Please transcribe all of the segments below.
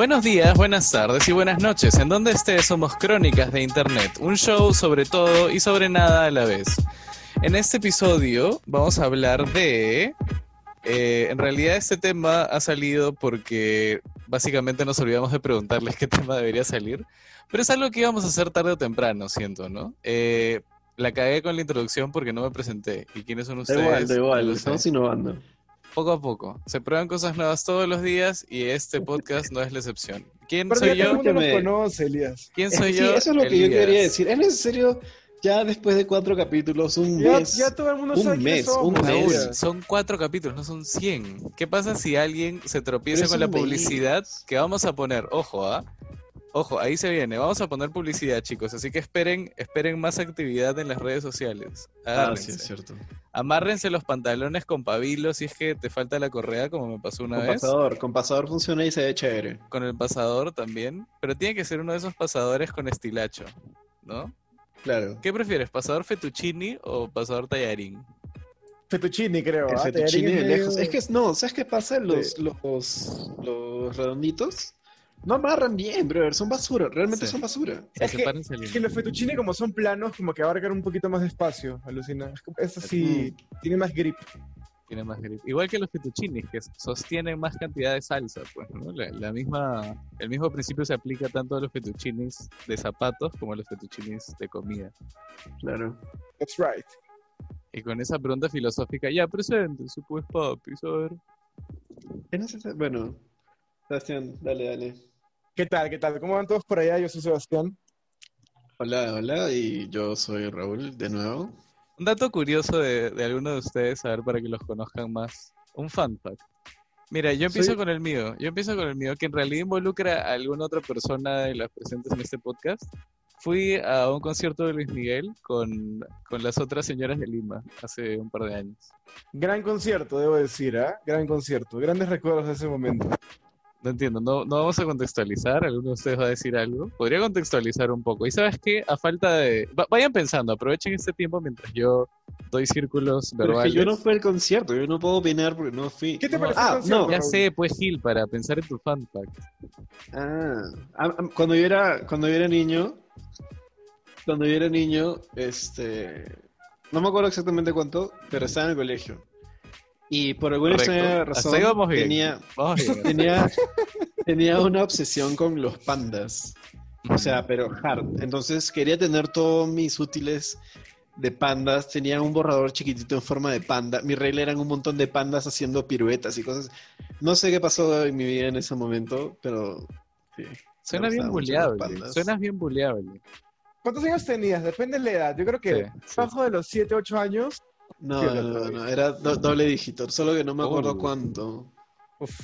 Buenos días, buenas tardes y buenas noches. En donde estés somos Crónicas de Internet, un show sobre todo y sobre nada a la vez. En este episodio vamos a hablar de... eh, en realidad este tema ha salido porque básicamente nos olvidamos de preguntarles qué tema debería salir, pero es algo que íbamos a hacer tarde o temprano, siento, ¿no? Eh, la cagué con la introducción porque no me presenté. ¿Y quiénes son Da ustedes? igual, da igual, estamos innovando. Poco a poco. Se prueban cosas nuevas todos los días y este podcast no es la excepción. ¿Quién Pero soy ya todo el yo? mundo nos Escúchame. conoce, Elías. ¿Quién Es soy que yo? sí, eso es lo que yo quería decir. ¿Es necesario ya después de cuatro capítulos, un Ya, mes? ya todo el mundo un sabe mes, un son cuatro capítulos, no son 100. ¿Qué pasa si alguien se tropieza con la mes. publicidad que vamos a poner? Ojo, ¿ah? Ojo, ahí se viene. Vamos a poner publicidad, chicos. Así que esperen, esperen más actividad en las redes sociales. Ah, sí, es cierto. Amárrense los pantalones con pabilo si es que te falta la correa, como me pasó una Con vez. pasador, con pasador funciona y se ve chévere. Con el pasador también. Pero tiene que ser uno de esos pasadores con estilacho, ¿no? Claro. ¿Qué prefieres, pasador fettuccini o pasador tallarín? Fettuccini, creo. El ¿ah? fettuccine Tallarín de lejos. Es que no, ¿sabes qué pasa? Los, los, los redonditos no amarran bien, brother. Son basura, realmente Sí. son basura. Es que- Es que los fettuccini, como son planos, como que abarcan un poquito más de espacio, alucina. Es así, tiene más grip. Tiene más grip. Igual que los fettuccinis, que sostienen más cantidad de salsa, pues, ¿no? La, la misma, el mismo principio se aplica tanto a los fettuccinis de zapatos como a los fettuccinis de comida. Claro. That's right. Y con esa pregunta filosófica, ya, presente, su pues papi, a ver. Bueno, Sebastián, dale, dale. ¿Qué tal? ¿Qué tal? ¿Cómo van todos por allá? Yo soy Sebastián. Hola, hola, y yo soy Raúl, de nuevo. Un dato curioso de, de alguno de ustedes, a ver, para que los conozcan más. Un fun fact. Mira, yo empiezo Soy- con el mío. Yo empiezo con el mío, que en realidad involucra a alguna otra persona de las presentes en este podcast. Fui a un concierto de Luis Miguel con, con las otras señoras de Lima hace un par de años. Gran concierto, debo decir, ¿ah? Gran concierto. Grandes recuerdos de ese momento. No entiendo, no, no vamos a contextualizar. ¿Alguno de ustedes va a decir algo? Podría contextualizar un poco. Y sabes qué, a falta de. va- vayan pensando, aprovechen este tiempo mientras yo doy círculos Pero es verbales. que yo no fui al concierto, yo no puedo opinar porque no fui. ¿Qué te No, pareció ah, el concierto? no, Ya sé, pues Gil, para pensar en tu fun fact. Ah, ah, ah, cuando yo era, cuando yo era niño, cuando yo era niño, este, no me acuerdo exactamente cuánto, pero estaba en el colegio. Y por alguna extraña razón tenía, Vamos bien. tenía, tenía una obsesión con los pandas. O sea, pero hard. Entonces quería tener todos mis útiles de pandas. Tenía un borrador chiquitito en forma de panda. Mi regla eran un montón de pandas haciendo piruetas y cosas. No sé qué pasó en mi vida en ese momento, pero sí. Suena bien buleable. Suenas bien buleable. ¿Cuántos años tenías? Depende de la edad. Yo creo que Sí, sí. bajo de los 7, 8 años. No, no, no, no, era do- doble dígito, solo que no me acuerdo Oh. cuánto. uf,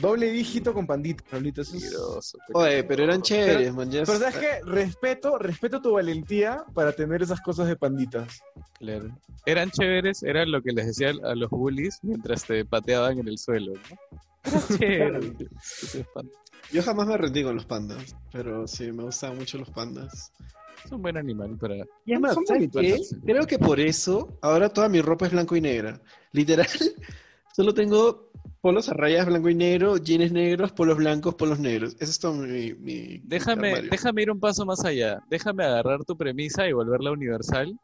doble dígito con pandita, Raulito. Eso es- Mentiroso, Oye, pero eran chéveres, Pero- man. Pero es- sabes que respeto, respeto tu valentía para tener esas cosas de panditas. Claro. Eran chéveres, eran lo que les decía a los bullies mientras te pateaban en el suelo, ¿no? Eran chéveres. Yo jamás me rendí con los pandas, pero sí, me gustaban mucho los pandas. Es un buen animal para... Y es más, Son ¿sabes qué? Creo que por eso ahora toda mi ropa es blanco y negra. Literal, solo tengo polos a rayas blanco y negro, jeans negros, polos blancos, polos negros. Ese es todo mi, mi Déjame, armario. déjame ir un paso más allá. Déjame agarrar tu premisa y volverla universal,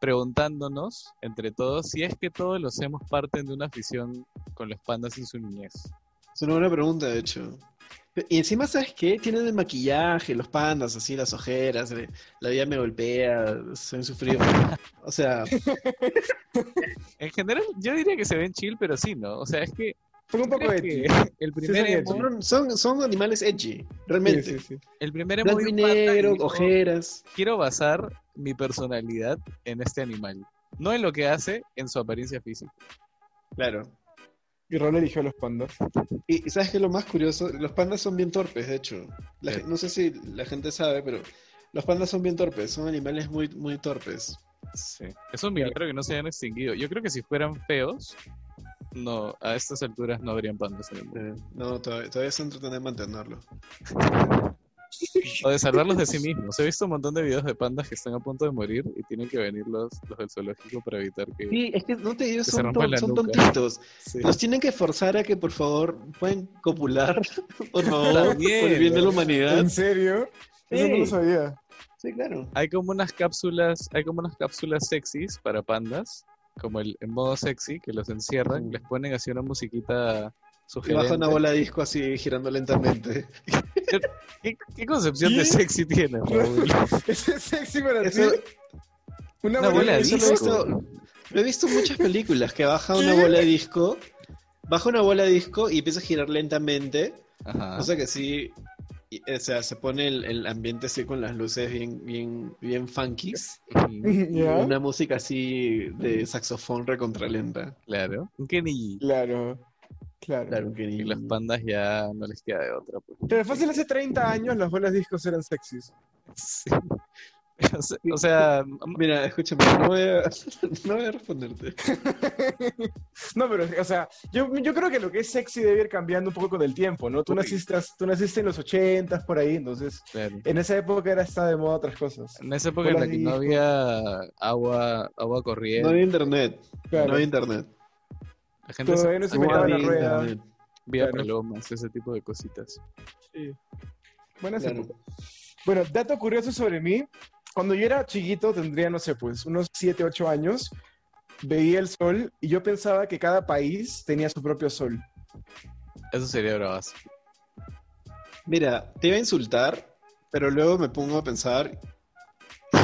preguntándonos entre todos si es que todos los hemos parten de una afición con los pandas en su niñez. Es una buena pregunta, de hecho. Y encima, ¿sabes qué? Tienen el maquillaje, los pandas, así, las ojeras, eh, la vida me golpea, soy sufrido. O sea, En general, yo diría que se ven chill, pero sí, ¿no? O sea, es que Son un poco ¿crees de que el primer, son emo, son, son, son animales edgy, realmente. Sí, sí, sí. el primer emo Blanco y negro, dijo, ojeras. quiero basar mi personalidad en este animal. No en lo que hace, en su apariencia física. Claro. Y Raúl eligió a los pandas. Y y ¿sabes qué es lo más curioso? Los pandas son bien torpes, de hecho. La Sí. gen- no sé si la gente sabe, pero los pandas son bien torpes, son animales muy, muy torpes. Sí. Es un milagro que no se hayan extinguido. Yo creo que si fueran feos, no, a estas alturas no habrían pandas en el mundo. Eh, no, todavía, todavía se entretienen en mantenerlo. O de salvarlos de sí mismos. He visto un montón de videos de pandas que están a punto de morir y tienen que venir los, los del zoológico para evitar que... Sí, es que no te digo, son, ton- tontitos. Sí. Los tienen que forzar a que por favor pueden copular, por favor, También, por el bien de la humanidad. ¿En serio? Eso no lo Sí. sabía. Sí, claro. Hay como unas cápsulas, hay como unas cápsulas sexys para pandas, como el en modo sexy, que los encierran, Ujú. les ponen así una musiquita Y baja sugerente. una bola de disco así girando lentamente. ¿Qué, qué concepción de sexy tiene, Raúl? Eso es sexy para Eso- ti. Una, Una bola bola de lo he disco. visto, lo he visto en muchas películas, que baja una bola de disco, baja una bola de disco y empieza a girar lentamente. Ajá. O sea que sí, y- o sea, se pone el, el ambiente así con las luces bien, bien, bien funkies. Una música así de saxofón recontralenta. Claro. Un Kenny. Claro. Claro. Claro que Y los pandas ya no les queda de otra. Pues. Pero fácil hace 30 años las bolas discos eran sexys. Sí. O sea- Mira, escúchame, no voy a, no voy a responderte. No, pero, o sea, yo, yo creo que lo que es sexy debe ir cambiando un poco con el tiempo, ¿no? Tú Uy. naciste, tú naciste en los 80 por ahí, entonces claro. en esa época era está de moda otras cosas. En esa época en la que no había agua, agua No corriente, había internet. Claro. No había internet. La gente se Todavía no se hacía inventaba la rueda. vía claro. palomas, ese tipo de cositas. Sí. Buenas Claro. Bueno, dato curioso sobre mí. Cuando yo era chiquito, tendría, no sé, pues, unos 7, 8 años, veía el sol y yo pensaba que cada país tenía su propio sol. Eso sería bravazo. Mira, te iba a insultar, pero luego me pongo a pensar.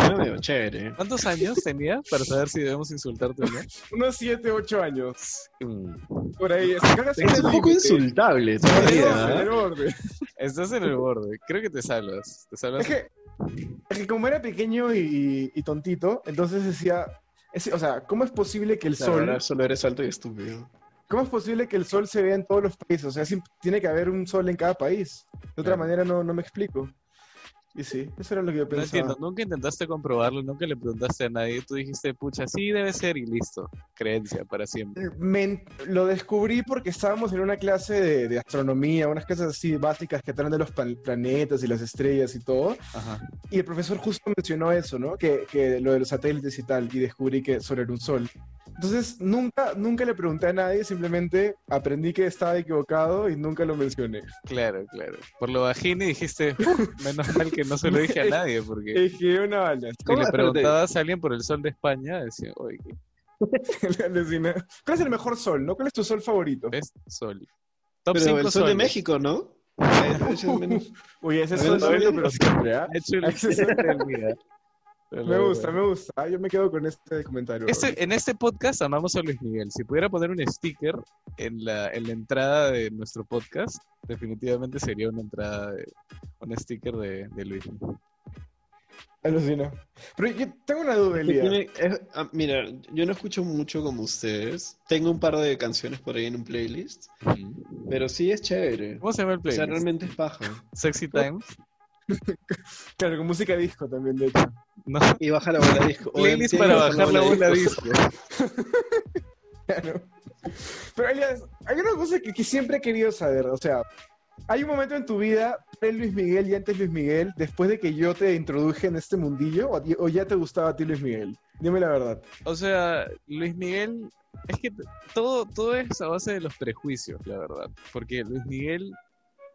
Era medio chévere. ¿Cuántos años tenía para saber si debemos insultarte o no? Unos 7, 8 años. Mm. Por ahí. Es, un poco insultable borde, en todavía. el ¿eh? borde. Estás en el borde. Creo que te salvas. Te salvas. Es que, es que como era pequeño y, y tontito, entonces decía, es- o sea, ¿cómo es posible que el Claro, sol, ahora solo eres alto y estúpido. cómo es posible que el sol se vea en todos los países? O sea, tiene que haber un sol en cada país. De otra Claro. manera no, no me explico. Y sí, eso era lo que yo No pensaba. entiendo, nunca intentaste comprobarlo, nunca le preguntaste a nadie. Tú dijiste, pucha, sí debe ser y listo. Creencia para siempre. Me- lo descubrí porque estábamos en una clase de, de astronomía, unas clases así básicas que tratan de los planetas y las estrellas y todo. Ajá. Y el profesor justo mencionó eso, ¿no? Que, que lo de los satélites y tal, y descubrí que solo era un sol. Entonces, nunca, nunca le pregunté a nadie, simplemente aprendí que estaba equivocado y nunca lo mencioné. Claro, claro. Por lo bajín y dijiste, "Uf, menos mal que no se lo dije a nadie, porque Es que una bala. si le preguntabas a alguien por el sol de España, decía, oye, ¿qué Alucina. ¿Cuál es el mejor sol, no? ¿Cuál es tu sol favorito? ves? Sol. Top Pero 5 el sol de. México, ¿no? Es Uy, ese sol Gabriel. pero siempre, ¿ah? Hecho el- Me gusta, me gusta. Ah, Yo me quedo con este comentario. Este- en este podcast amamos a Luis Miguel. Si pudiera poner un sticker en la, en la entrada de nuestro podcast, definitivamente sería una entrada de un sticker de, de Luis. Alucina. Pero yo tengo una duda, que Elia. tiene- es- ah, mira, yo no escucho mucho como ustedes. Tengo un par de canciones por ahí en un playlist. Pero sí es chévere. ¿Cómo se llama el O sea, playlist? realmente es paja. Sexy Times. Claro, con música disco también, de hecho. No, Y baja la bola disco. playlist para bajar la bola disco. disco. Claro. Pero Elias, hay una cosa que, que siempre he querido saber. O sea, hay un momento en tu vida, pre Luis Miguel y antes Luis Miguel, después de que yo te introduje en este mundillo, o, o ya te gustaba a ti Luis Miguel. Dime la verdad. O sea, Luis Miguel, es que todo, todo es a base de los prejuicios, la verdad. Porque Luis Miguel,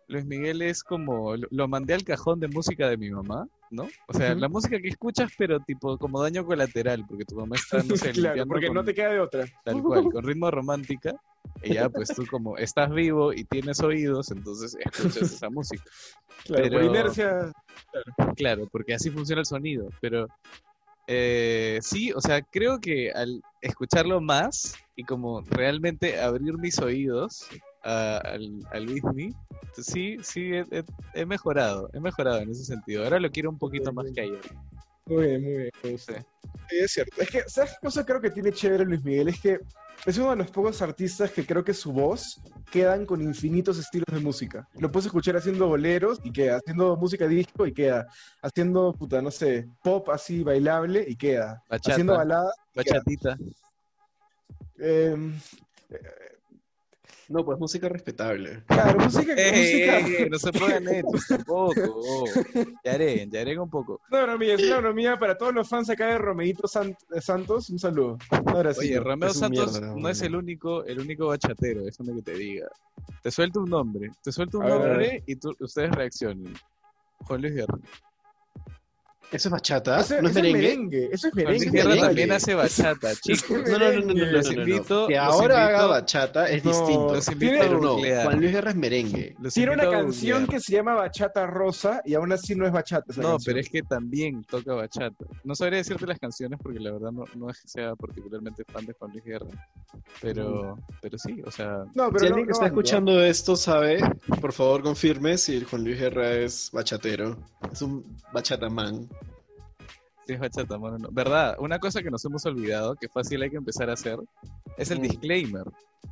Luis Miguel es como, lo, mandé al cajón de música de mi mamá, ¿no? O sea, la música que escuchas, pero tipo como daño colateral, porque tu mamá está, no sé, claro, porque con- no te queda de otra. tal cual, con ritmo romántica. Y ya, pues tú como estás vivo y tienes oídos, entonces escuchas esa música. Claro, por Pero- inercia. Claro, porque así funciona el sonido, pero eh, sí, o sea, creo que al escucharlo más y como realmente abrir mis oídos a, al, al Luismi, sí, sí, he, he- he mejorado, he mejorado en ese sentido. Ahora lo quiero un poquito más que ayer. Muy bien, muy bien. me gusta. Sí, es cierto. Es que, ¿sabes qué cosa creo que tiene chévere Luis Miguel? Es que es uno de los pocos artistas que creo que su voz quedan con infinitos estilos de música. Lo puedes escuchar haciendo boleros y queda, haciendo música disco y queda, haciendo, puta, no sé, pop así bailable y queda, haciendo Bachata, balada. bachatita. eh, No, pues música respetable. Claro, música. Eh, música... eh, no se pongan hechos tampoco. Yaren, Yaren un poco. No, no, mía, es una para todos los fans acá de Romeito Sant- eh, Santos. Un saludo. Un abracito. Oye, Romeo es Santos mierda, no es el único, el único bachatero, déjame que te diga. Te suelto un nombre, te suelto un A ver, a nombre y tú, ustedes reaccionen. Juan Luis Guerra. ¿Eso es bachata? Eso, ¿No es eso merengue? Eso es Juan Luis merengue. Guerra merengue. también hace bachata, chicos. No, no, no, no, no, no, Los invito- Que ahora haga bachata es No, distinto. los invito Tiene- a Pero no, googlear. Juan Luis Guerra es merengue. Los Tiene una canción que se llama Bachata Rosa y aún así no es bachata. esa No, canción. pero es que también toca bachata. No sabría decirte las canciones porque la verdad no, no es que sea particularmente fan de Juan Luis Guerra. Pero, pero sí, o sea, No, pero Si alguien que no está ando. escuchando esto sabe, por favor confirme si Juan Luis Guerra es bachatero. Es un bachatamán. Sí es bachata, mano, no. ¿Verdad? Una cosa que nos hemos olvidado, que fácil hay que empezar a hacer, es el Mm. disclaimer.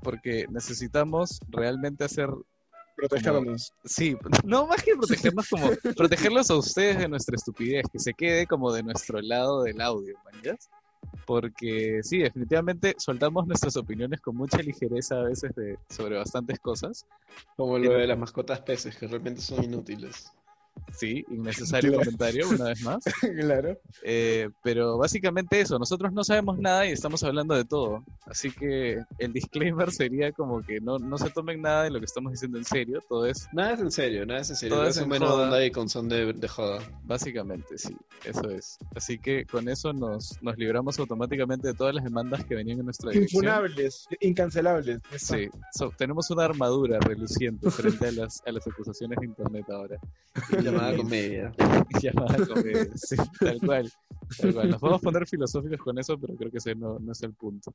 Porque necesitamos realmente hacer Protegernos. Sí, no más que protegernos como protegerlos a ustedes de nuestra estupidez, que se quede como de nuestro lado del audio, ¿mañas? Porque sí, definitivamente soltamos nuestras opiniones con mucha ligereza a veces de, sobre bastantes cosas. Como lo de las mascotas peces, que realmente son inútiles. Sí, innecesario Claro. comentario una vez más. claro. Eh, pero básicamente eso, nosotros no sabemos nada y estamos hablando de todo. Así que el disclaimer sería como que no, no se tomen nada de lo que estamos diciendo en serio, todo es Nada es en serio, nada es en serio. Todo es en joda. onda y con son de, de joda. Básicamente, sí, eso es. Así que con eso nos, nos libramos automáticamente de todas las demandas que venían en nuestra dirección. Infunables, incancelables. Sí, so- tenemos una armadura reluciente frente a las, a las acusaciones de internet ahora. Llamada comedia. llamada comedia, sí, tal cual, tal cual. Nos podemos poner filosóficos con eso, pero creo que ese no, no es el punto.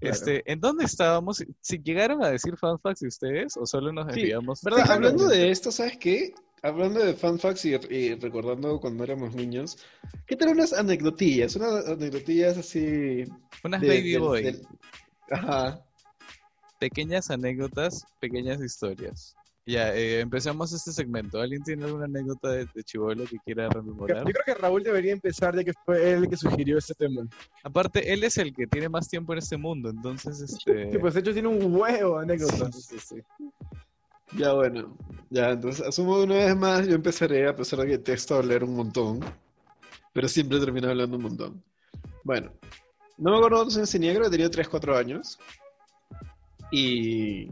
Claro. Este, ¿En dónde estábamos? ¿Si llegaron a decir fanfacts de ustedes o solo nos Sí, desviamos? ¿Verdad? Sí, Hablando claro. de esto, ¿sabes qué? Hablando de fun facts y, y recordando cuando éramos niños, ¿qué tal unas anecdotillas? Unas anecdotillas así... Unas de- baby boy. Ajá. pequeñas anécdotas, pequeñas historias. Ya, eh, empezamos este segmento. ¿Alguien tiene alguna anécdota de, de Chivolo que quiera Yo rememorar? creo que Raúl debería empezar ya que fue él el que sugirió este tema. Aparte, él es el que tiene más tiempo en este mundo, entonces, este... Sí, pues de hecho tiene un huevo de anécdotas. sí, sí, sí. Ya bueno, ya entonces asumo una vez más, yo empezaré a pesar de que texto a hablar un montón, pero siempre termino hablando un montón. Bueno, no me acuerdo cuántos años tenía, creo que tenía 3, 4 años. Y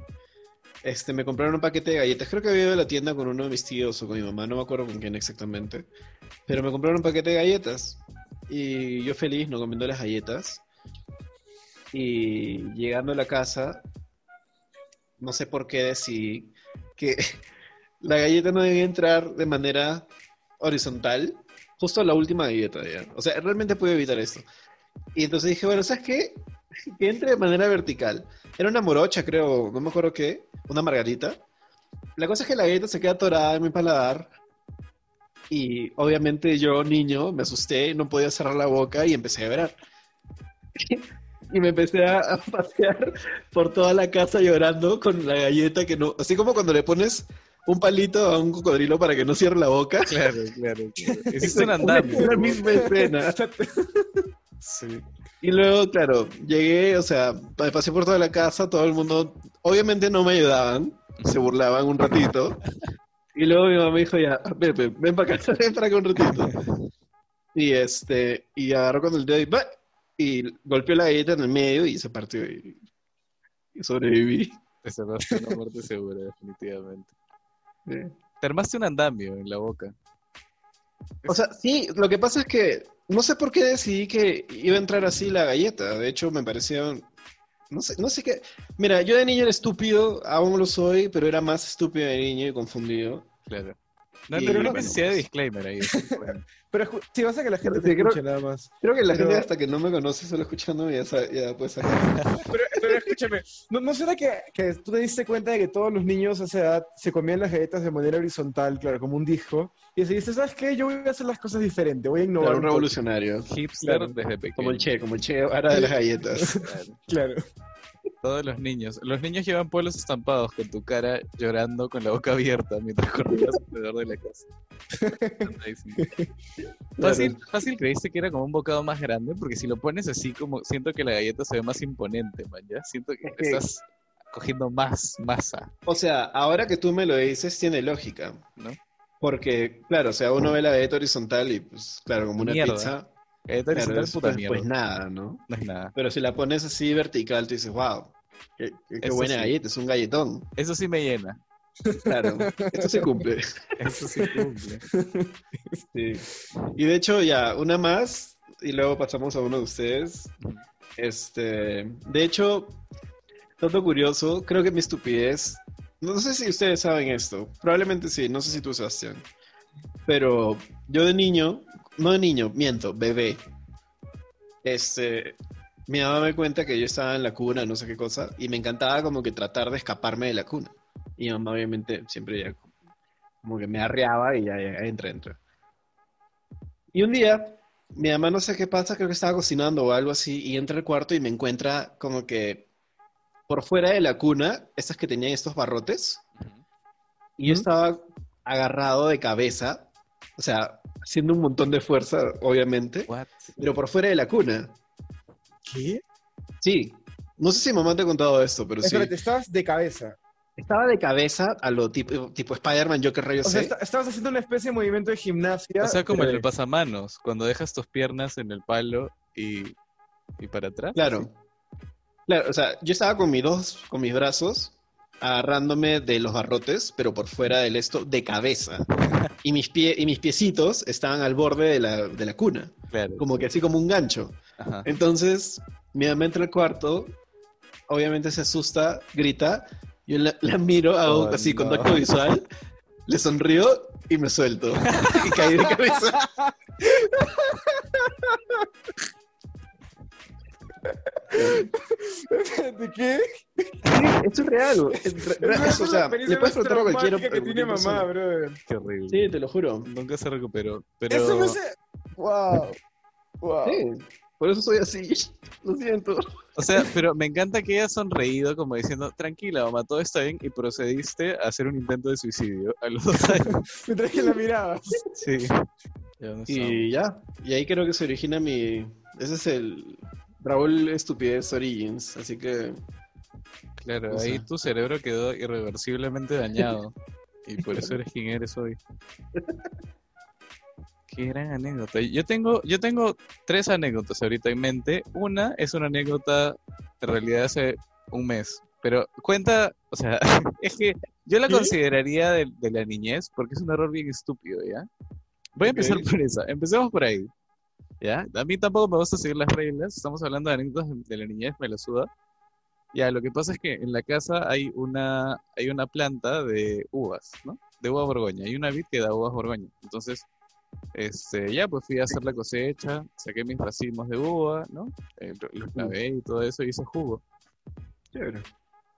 este, me compraron un paquete de galletas. Creo que había ido a la tienda con uno de mis tíos o con mi mamá, no me acuerdo con quién exactamente. Pero me compraron un paquete de galletas. Y yo feliz, no comiendo las galletas. Y llegando a la casa, no sé por qué decidí que la galleta no debía entrar de manera horizontal, justo a la última galleta ya. O sea, realmente pude evitar esto. Y entonces dije, bueno, ¿sabes qué? Que entre de manera vertical. Era una morocha, creo, no me acuerdo qué, una margarita. La cosa es que la galleta se queda atorada en mi paladar. Y obviamente yo, niño, me asusté, no podía cerrar la boca y empecé a llorar. Y me empecé a, a pasear por toda la casa llorando con la galleta que no. Así como cuando le pones un palito a un cocodrilo para que no cierre la boca. Claro, claro. claro. Hiciste un andamio. La misma escena. Sí. Y luego, claro, llegué, o sea, pa- pasé por toda la casa, todo el mundo, obviamente no me ayudaban, se burlaban un ratito. Y luego mi mamá me dijo, ya, Pepe, ven para acá, ven para acá un ratito. Y este, y agarró con el dedo y, ¡bah! y golpeó la galleta en el medio y se partió y, y sobreviví. Te cerraste una muerte segura, definitivamente. Sí. Te armaste un andamio en la boca. O sea, sí, lo que pasa es que no sé por qué decidí que iba a entrar así la galleta. De hecho, me pareció. No sé, no sé qué. Mira, yo de niño era estúpido, aún lo soy, pero era más estúpido de niño y confundido. Claro. No, Y pero no necesidad de pues. disclaimer ahí. Pero sí, vas a que la gente Sí, te creo- escuche nada más. Creo que la Pero- gente hasta que no me conoce solo escuchando ya, sa- ya puede sacar. Pero, pero escúchame, ¿no, ¿no será que, que tú te diste cuenta de que todos los niños a esa edad se comían las galletas de manera horizontal, claro, como un disco? Y decidiste, ¿sabes qué? Yo voy a hacer las cosas diferentes, voy a innovar. Claro, un un poco". revolucionario. Hipster Claro. desde pequeño. Como el Che, como el Che ahora de las galletas. Claro. Claro. Todos los niños. Los niños llevan pueblos estampados con tu cara llorando con la boca abierta mientras corrías alrededor de la casa. Fácil, fácil creíste que era como un bocado más grande, porque si lo pones así como siento que la galleta se ve más imponente, man, ¿ya? Siento que Es que- estás cogiendo más masa, O sea, ahora que tú me lo dices, tiene lógica. ¿no? Porque, claro, o sea, uno ve la galleta horizontal y, pues, claro, como una Mierda. pizza, Galleta claro, horizontal, es, puta pues, mierda. pues nada, ¿no? No es nada. Pero si la pones así vertical, tú dices, wow, qué, qué- qué buena sí. galleta, es un galletón. Eso sí me llena. Claro, esto se cumple. Eso sí cumple. Sí. Y de hecho, ya, una más, y luego pasamos a uno de ustedes. Este, de hecho, todo curioso, creo que mi estupidez, no sé si ustedes saben esto, probablemente sí, no sé si tú, Sebastián, pero yo de niño, no de niño, miento, bebé, este, mi mamá me cuenta que yo estaba en la cuna, no sé qué cosa, y me encantaba como que tratar de escaparme de la cuna. Y mi mamá obviamente siempre ya como que me arreaba y ya, ya entra, entra. Y un día, mi mamá no sé qué pasa, creo que estaba cocinando o algo así, y entra al cuarto y me encuentra como que por fuera de la cuna, estas que tenían estos barrotes, y yo estaba agarrado de cabeza, o sea, haciendo un montón de fuerza, obviamente, What? pero por fuera de la cuna. ¿Qué? Sí. No sé si mamá te ha contado esto, pero sí. Espérate, estabas de cabeza. Estaba de cabeza a lo tipo, tipo Spider-Man, yo qué rayos O sea, sé. esta- estabas haciendo una especie de movimiento de gimnasia. O sea, como en el pasamanos, cuando dejas tus piernas en el palo y, y para atrás. Claro. Claro, o sea, yo estaba con mis dos, con mis brazos, agarrándome de los barrotes, pero por fuera del esto, de cabeza. Y mis, pie, y mis piecitos estaban al borde de la, de la cuna, Claro. como que así como un gancho. Ajá. Entonces, mi mamá entra al cuarto, obviamente se asusta, grita, yo la, la miro, hago Oh, así no. contacto visual, le sonrío y me suelto. y caí de cabeza. ¿De qué? Esto es real. Es re- real, Es o sea, le puedes preguntar a cualquiera. que tiene cualquier mamá, persona. brother. Qué horrible. Sí, te lo juro. Nunca se recuperó. Pero Eso me hace... Wow. Wow. Sí, por eso soy así. Lo siento. O sea, pero me encanta que haya sonreído como diciendo, tranquila, mamá, todo está bien, y procediste a hacer un intento de suicidio a los dos años. Mientras que la mirabas. Sí. Ya no Y ya. Y ahí creo que se origina mi. Ese es el. Raúl Estupidez Origins. Así que. Claro, O ahí tu cerebro quedó irreversiblemente dañado. Y por eso eres quien eres hoy. Qué gran anécdota. Yo tengo, yo tengo tres anécdotas ahorita en mente. Una es una anécdota en realidad hace un mes. Pero cuenta, o sea, es que yo la consideraría de, de la niñez porque es un error bien estúpido, ¿ya? Voy a empezar por esa. Empecemos por ahí. ¿Ya? A mí tampoco me gusta seguir las reglas. Estamos hablando de anécdotas de la niñez, me la suda. Ya, lo que pasa es que en la casa hay una, hay una planta de uvas, ¿no? De uva borgoña. Hay una vid que da uvas borgoña. Entonces, este, ya, pues fui a hacer la cosecha, saqué mis racimos de uva, ¿no? Eh, lo- los lavé y todo eso, y hice jugo. Chévere.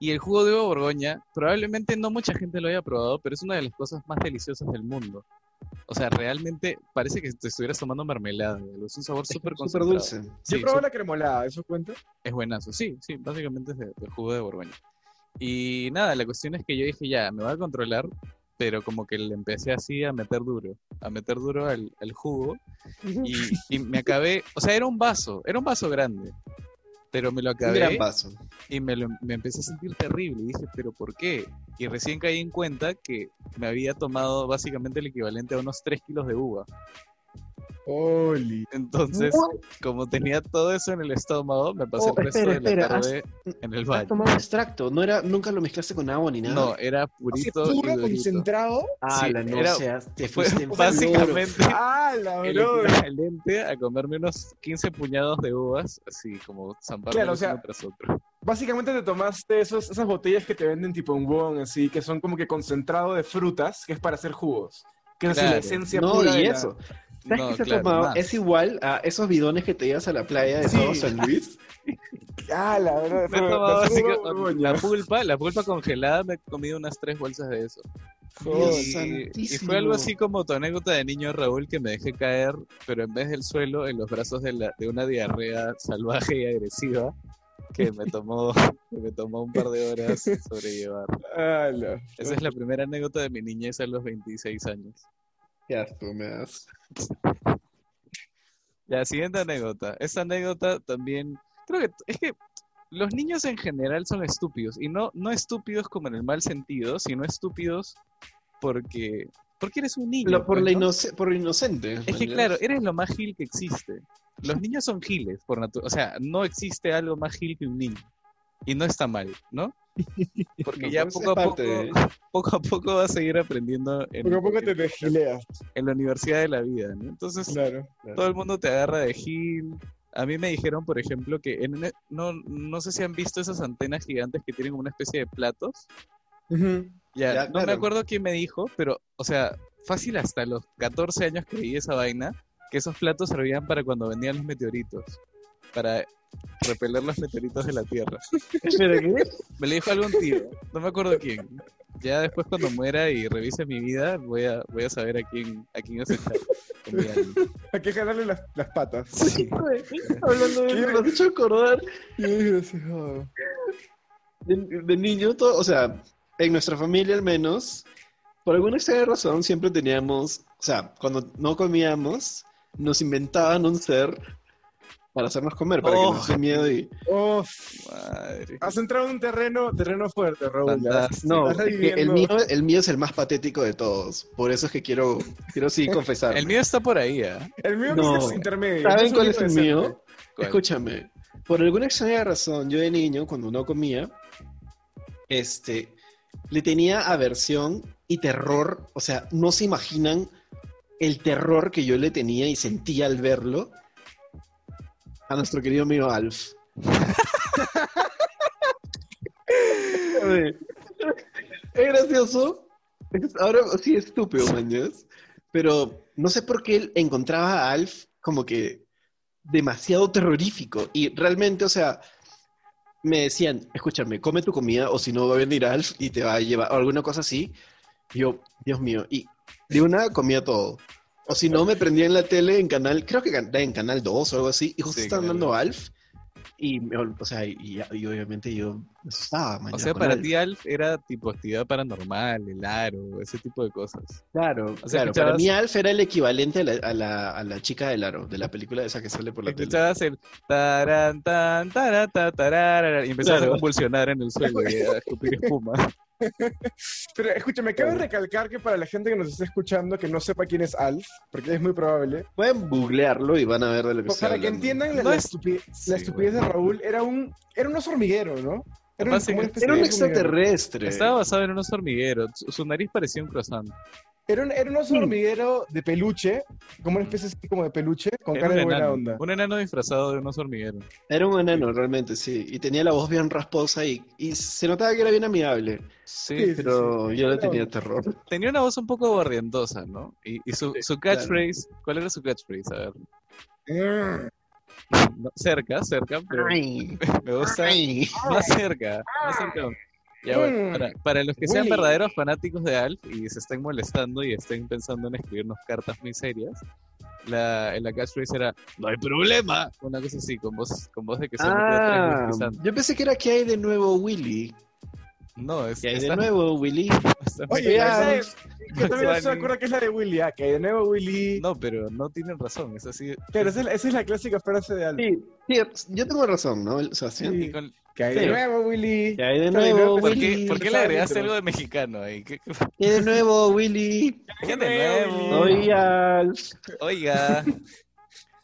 Y el jugo de uva borgoña, probablemente no mucha gente lo haya probado, pero es una de las cosas más deliciosas del mundo. O sea, realmente parece que te estuvieras tomando mermelada. ¿no? Es un sabor súper dulce. Sí, Yo probé sú- la cremolada, ¿eso cuenta? es buenazo. Sí, sí, básicamente es de, del jugo de Borgoña. Y nada, la cuestión es que yo dije, ya, me voy a controlar, pero como que le empecé así a meter duro, a meter duro al, al jugo. Y, y me acabé, o sea, era un vaso, era un vaso grande, pero me lo gran acabé paso. y me, lo- me empecé a sentir terrible. Y dije, ¿pero por qué? Y recién caí en cuenta que me había tomado básicamente el equivalente a unos 3 kilos de uva. Holy. Entonces, como tenía todo eso en el estómago, me pasé Oh, el resto espera, de la espera, tarde en el Has baño. tomado extracto. No era, nunca lo mezclaste con agua ni nada. No, era purito y puro, durito. concentrado. Ah, sí, la no era- seas. Te Fue fuiste en flor. básicamente ¡Ah, la el equivalente a comerme unos 15 puñados de uvas, así como zamparlos Claro, o sea, uno tras otro. Básicamente te tomaste esos, esas botellas que te venden tipo en Wong, así, que son como que concentrado de frutas, que es para hacer jugos. Que es así la Claro. esencia No, pura y de la- eso. ¿Sabes No, qué se ha claro, tomado? más. Es igual a esos bidones que te llevas a la playa de Sí. todo San Luis. ¡Ah, la verdad! Me he tomado la así uva que- borgoña. la pulpa, la pulpa congelada, me he comido unas tres bolsas de eso. Dios Y, fue algo así como tu anécdota de niño Raúl que me dejé caer, pero en vez del suelo, en los brazos de, la- de una diarrea salvaje y agresiva que me tomó, que me tomó un par de horas sobrellevar. Ah, Esa es la primera anécdota de mi niñez a los 26 años. Qué asco me das. La siguiente anécdota. Esta anécdota también, creo que es que los niños en general son estúpidos. Y no, no estúpidos como en el mal sentido, sino estúpidos porque, porque eres un niño. Lo- por, pues, la ¿no? inoce- por inocente. Es que claro, eres lo más gil que existe. Los niños son giles, por naturaleza. O sea, no existe algo más gil que un niño. Y no está mal, ¿no? Porque No, ya pues, poco a poco, parte de- poco a poco vas a seguir aprendiendo en, Poco a poco te en- desgileas. en la universidad de la vida, ¿no? Entonces, Claro. todo el mundo te agarra de gil. A mí me dijeron, por ejemplo, que en un- no, no sé si han visto esas antenas gigantes que tienen una especie de platos. Ya, Ya, no me acuerdo quién me dijo, pero, o sea, fácil hasta los 14 años creí esa vaina, que esos platos servían para cuando venían los meteoritos, para repeler los meteoritos de la Tierra. Espera, ¿qué? Me lo dijo algún tío, no me acuerdo quién. Ya después cuando muera y revise mi vida, voy a, voy a saber a quién, a quién aceptar. Hay que jalarle las, las patas. Sí. Hablando de eso, me has hecho acordar gracioso. de, de niño, todo, o sea, en nuestra familia al menos, por alguna extraña razón siempre teníamos, o sea, cuando no comíamos, nos inventaban un ser para hacernos comer, para que Oh. nos dé miedo y... Uf, Madre. has entrado en un terreno, terreno fuerte, Raúl. No, el mío, el mío es el más patético de todos, por eso es que quiero, quiero sí confesar. El mío está por ahí, ¿ah? El mío No. es intermedio. ¿Saben cuál es el mío? ¿Cuál? Escúchame, por alguna extraña razón, yo de niño, cuando no comía, este, le tenía aversión y terror, o sea, no se imaginan el terror que yo le tenía y sentía al verlo a nuestro querido amigo Alf. Es gracioso, ahora sí es estúpido, mañas, pero no sé por qué él encontraba a Alf como que demasiado terrorífico. Y realmente, o sea, me decían, escúchame, come tu comida o si no va a venir Alf y te va a llevar, o alguna cosa así. Y yo, Dios mío, y de una comía todo. O si no, me prendía en la tele en canal, creo que en canal 2 o algo así, y justo Sí, estaban dando 2. Alf. Y, o sea, y, y obviamente yo me asustaba. O sea, para Alf. ti Alf era tipo actividad paranormal, el aro, ese tipo de cosas. Claro, O sea, claro. Para escuchabas- mí Alf era el equivalente a la, a la, a la chica del aro, de la película esa que sale por la tele. Escuchabas el taran, tan, tara, ta, tarara, y empezabas Claro. a convulsionar en el suelo y a escupir espuma. Pero escúchame, cabe recalcar que para la gente que nos está escuchando que no sepa quién es Alf, porque es muy probable, Pueden googlearlo y van a ver de lo que para que hablando. entiendan la, No la es- estupi- Sí, la estupidez de Raúl, era un, era un oso hormiguero, ¿no? Era un, Era un oso hormiguero. extraterrestre. Estaba basado en unos hormigueros. Su, su nariz parecía un croissant. Era un, era un oso hormiguero de peluche, como una especie así como de peluche, con Era cara un de buena enano, onda. Un enano disfrazado de unos hormigueros. Era un enano, realmente, sí. Y tenía la voz bien rasposa y, y se notaba que era bien amigable. Sí, Sí, sí, Pero yo le tenía un- terror. tenía una voz un poco borrientosa, ¿no? Y, y su, su catchphrase, ¿cuál era su catchphrase? A ver. No, cerca, cerca, pero Ay, me gusta ay. más cerca, más cerca. Ya, bueno, Mm. para, para los que sean Willy. verdaderos fanáticos de Alf y se estén molestando y estén pensando en escribirnos cartas muy serias, la, la catchphrase era ¡No hay problema! Una cosa así, con voz, con voz de que se Ah, yo pensé que era que hay de nuevo Willy. No, es Que hay de está- nuevo Willy. Oye, esa Alf. es- que también Bunny. se acuerda que es la de Willy, ah, que de nuevo Willy. No, pero no tienen razón, es así. Pero esa es, la- esa es la clásica frase de Alf. Sí, sí, yo tengo razón, ¿no, Sebastián? Sí. con- Que hay de Sí. nuevo Willy. Que hay de nuevo ¿no? ¿Por Willy. qué, por qué le agregaste algo de mexicano ahí? ¿Qué- qué- Que de nuevo Willy. ¿Qué de nuevo, Alf. Oiga.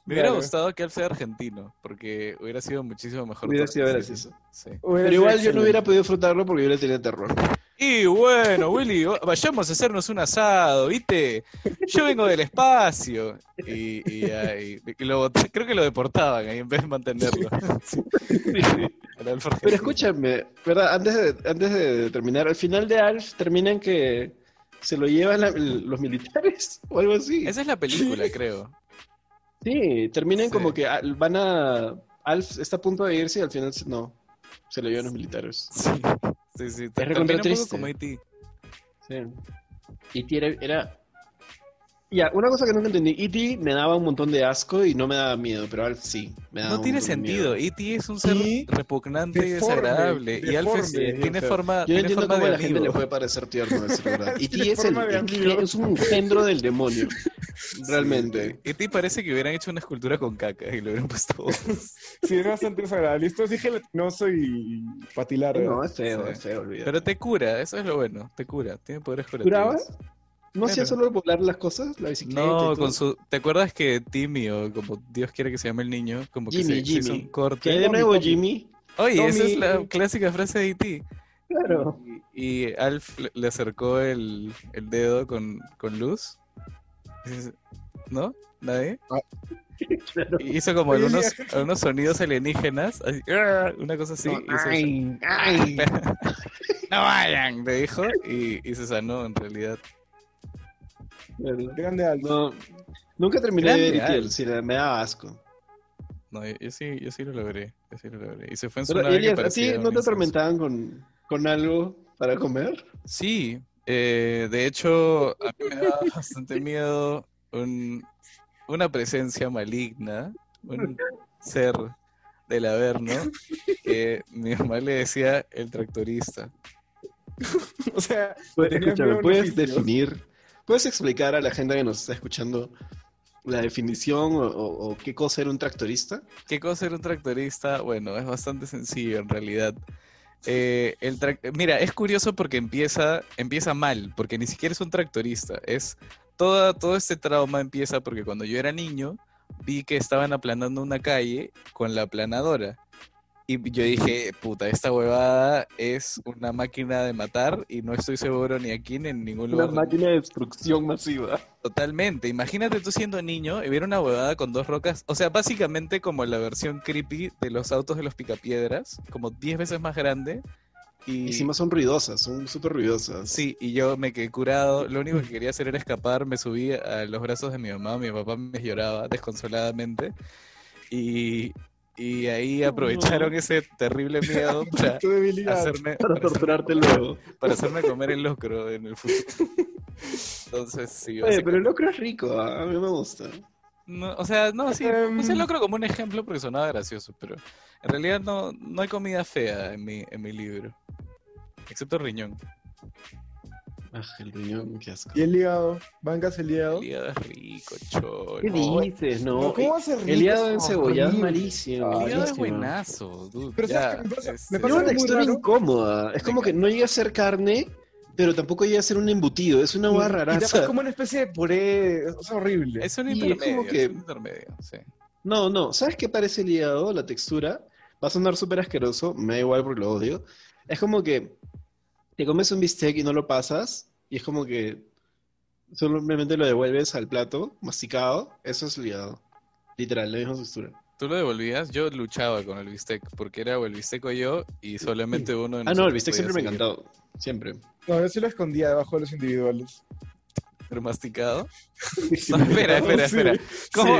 Me hubiera Claro. gustado que Alf sea argentino, porque hubiera sido muchísimo mejor. Hubiera sido gracioso. sí. Hubiera Pero igual yo no hubiera podido disfrutarlo porque yo le tenía terror. Y bueno, Willy, va- vayamos a hacernos un asado, ¿viste? Yo vengo del espacio. Y, y, ya, y- y lo bot- creo que lo deportaban ahí en vez de mantenerlo. Sí. Pero escúchame, ¿verdad? Antes de, antes de terminar, al final de Alf terminan que se lo llevan la- los militares o algo así. Esa es la película, creo. Sí, terminan Sí. como que Al- van a... Alf está a punto de irse y al final se- no, se lo llevan los militares. Sí, sí, sí. recontra triste. como E.T. Sí. Y era... era... Ya, una cosa que nunca entendí, E.T. me daba un montón de asco y no me daba miedo, pero Alf sí. Me daba No un tiene sentido. E.T. es un ser Y repugnante y deforme, desagradable. Y Alf es- deforme, tiene forma, Yo no tiene entiendo forma cómo a de la gente le puede parecer tierno decir verdad. Y Tiene es, el, de es, un engendro del demonio. Realmente. Y ti parece que hubieran hecho una escultura con caca y lo hubieran puesto. Sí, es bastante desagradable. Esto es gelatinoso y patilar. No, es feo, Sí. es feo, olvídate. Pero te cura, eso es lo bueno, te cura, tiene poderes ¿Curaba? ¿No hacía solo volar las cosas? La bicicleta. y No, todo? con su. ¿Te acuerdas que Timmy, o como Dios quiere que se llame el niño, como que Jimmy, se, se hizo Jimmy. un corte? ¿Qué hay de nuevo, Tommy. Jimmy? Oye, esa es la clásica frase de E.T. Claro. Y, y Alf le, acercó el, el dedo con, con luz. ¿No? ¿Nadie? Claro. Y hizo como algunos, algunos sonidos alienígenas, así, "Arr", una cosa así. y se- Ay, ay. no vayan, le dijo, y, y se sanó en realidad. Claro. Grande. No, nunca terminé de ver sí, me daba asco. No, yo, yo sí, yo sí lo logré, yo sí lo logré. Y se fue en su Pero, nave que Elias, ¿a ti parecía no te atormentaban con, con algo para comer? Sí, eh, de hecho, a mí me daba bastante miedo un- una presencia maligna, un ser del Averno, que mi mamá le decía el tractorista. O sea, Pues, escúchame, ¿puedes definir, puedes explicar a la gente que nos está escuchando la definición o, qué cosa era un tractorista? ¿Qué cosa era un tractorista? Bueno, es bastante sencillo en realidad. Eh, Mira, es curioso porque empieza, empieza mal, porque ni siquiera es un tractorista. Es toda, todo este trauma empieza porque cuando yo era niño vi que estaban aplanando una calle con la aplanadora. Y yo dije, puta, esta huevada es una máquina de matar y no estoy seguro ni aquí ni en ningún Una lugar. máquina de destrucción masiva. Totalmente. Imagínate tú siendo niño y ver una huevada con dos rocas. O sea, básicamente como la versión creepy de los autos de los picapiedras, como 10 veces más grande. Y, Y encima son ruidosas, son súper ruidosas. sí, y yo me quedé curado. Lo único que quería hacer era escapar. Me subí a los brazos de mi mamá. Mi papá me lloraba desconsoladamente. Y, y ahí aprovecharon ese terrible miedo para hacerme, Para para hacerme torturarte luego. para hacerme comer el locro en el futuro. Entonces, sí, Oye, pero el locro es rico, ah, a mí me gusta. No, o sea, no, sí, Em. puse el locro como un ejemplo porque sonaba gracioso, pero en realidad no, no hay comida fea en mi, en mi libro. Excepto riñón. Ah, el riñón, qué asco. Y el hígado, bancas el hígado. El hígado es rico, cholo. ¿Qué El dices? No, No, ¿cómo va a ser rico? el hígado Es encebollado es horrible. malísimo. Ah, hígado es buenazo, dude. Pero ¿sabes ya, qué me pasa? este, Me pasa una algo muy textura raro. incómoda. Es como que no llega a ser carne, pero tampoco llega a ser un embutido. Es una te raraza. pasa como una especie de puré. Es horrible. Es un Y es intermedio, como que- es un intermedio, sí. No, no. ¿Sabes qué parece el hígado? La textura. Va a sonar súper asqueroso. Me da igual porque lo odio. Es como que te comes un bistec y no lo pasas. Y es como que simplemente lo devuelves al plato, masticado. Eso es el hígado. Literal, la misma textura. ¿Tú lo devolvías? Yo luchaba con el bistec, porque era o el bistec o yo, y solamente uno de Ah, no, el bistec siempre me ha encantado. Siempre. No, yo sí lo escondía debajo de los individuales. ¿Pero masticado? No, espera, espera, espera.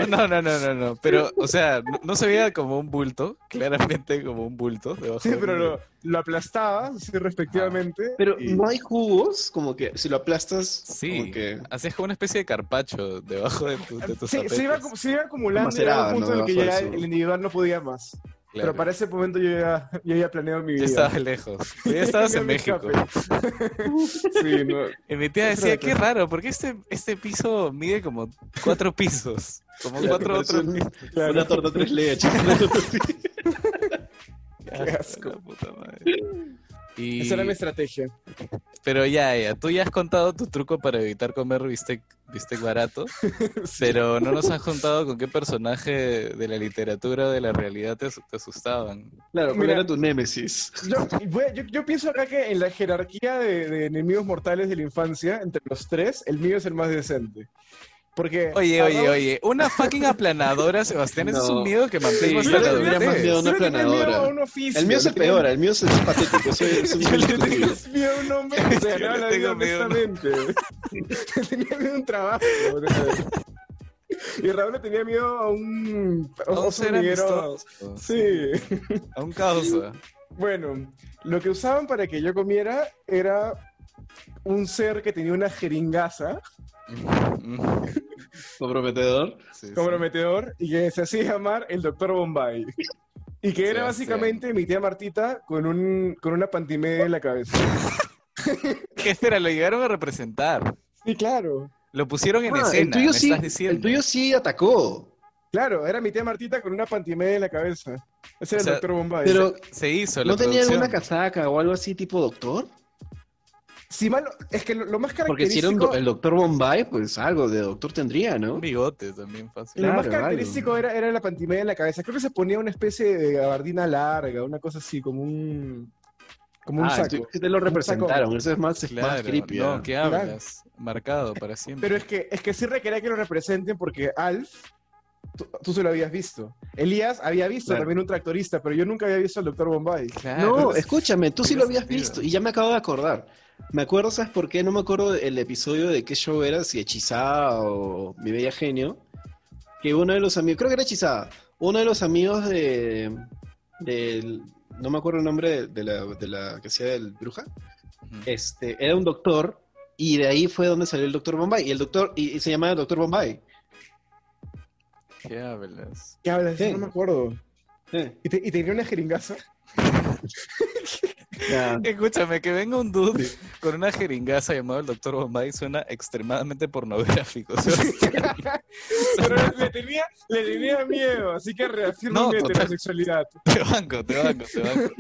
No, no, no, no, no. Pero, o sea, no, no se veía como un bulto, claramente como un bulto debajo Sí, pero lo, lo aplastabas, sí, respectivamente. Pero y- no hay jugos, como que si lo aplastas, Sí, como que hacías como una especie de carpacho debajo de, tu, de tus Sí, se iba, se iba acumulando Macerado, un punto ¿no? en el que ya el individual no podía más. Claro. Pero para ese momento yo ya, yo ya planeado mi Ya vida. estabas lejos. Tú ya estabas Ya en México. sí, no. Y mi tía decía, qué raro, porque este, este piso mide como cuatro pisos. Como Claro, cuatro otros un- pisos. Claro. una torta tres leches. Qué asco. la puta madre. Y... Esa era mi estrategia. Pero ya, ya, tú ya has contado tu truco para evitar comer bistec, bistec barato, pero no nos has contado con qué personaje de la literatura o de la realidad te, as- te asustaban. claro, ¿cuál Mira. era tu némesis? Yo, pienso acá que en la jerarquía de, de enemigos mortales de la infancia, entre los tres, el mío es el más decente. Porque. Oye, a oye, Raúl- oye, una fucking aplanadora, Sebastián, ese es un No. miedo que mantengo Sí, hasta yo la más miedo a una tenía miedo aplanadora. a un oficio, El mío es el peor, el mío es el patético. Soy, soy Yo le un tengo- miedo a un hombre que se ganaba la vida ¿no? honestamente. tenía miedo a un trabajo. Y Raúl le tenía miedo a un a un Todos oso eran hormiguero. amistosos. Sí. A un causa. Bueno, lo que usaban para que yo comiera era un ser que tenía una jeringaza comprometedor. Sí, sí. comprometedor y que se hacía llamar el Doctor Bombay. Y que era Sí, básicamente mi tía Martita con, un, con una pantimedia en la cabeza. ¿Qué espera? Lo llegaron a representar. Sí, claro. Lo pusieron en Ah, escena, el tuyo me sí, estás diciendo. el tuyo sí atacó. Claro, era mi tía Martita con una pantimedia en la cabeza. Ese era O el doctor Bombay. Pero Se hizo la ¿no tenía producción. alguna casaca o algo así tipo doctor? Si mal, es que lo, lo más Porque si era característico, do- el doctor Bombay, pues algo de doctor tendría, ¿no? Un bigote también fácil. lo más claro, característico era, era la pantimedia en la cabeza. Creo que se ponía una especie de gabardina larga, una cosa así, como un como un Ah, saco. te lo representaron, eso es más, es más Claro, creepy. no. ¿qué hablas? Marcado para siempre. Pero es que, es que sí requería que lo representen porque Alf, tú, tú se lo habías visto. Elías había visto Claro. también un tractorista, pero yo nunca había visto al doctor Bombay. Claro, No, escúchame, tú sí lo habías sentido. visto y ya me acabo de acordar. Me acuerdo, ¿sabes por qué? No me acuerdo el episodio de qué show era, si Hechizada o Mi Bella Genio. Que uno de los amigos, creo que era Hechizada, uno de los amigos de. no me acuerdo el nombre de, de la, de la que hacía del bruja. Este, era un doctor y de ahí fue donde salió el doctor Bombay. Y el doctor, y, y se llamaba doctor Bombay. ¿Qué hablas? ¿Qué hablas? Sí. No me acuerdo. Eh, ¿Y, te, y tenía una jeringaza? Escúchame, que venga un dude con una jeringaza llamado el Dr. Bombay suena extremadamente pornográfico. Pero le tenía, le tenía miedo, así que reafirmo No, mi total. heterosexualidad. te banco, te banco, te banco.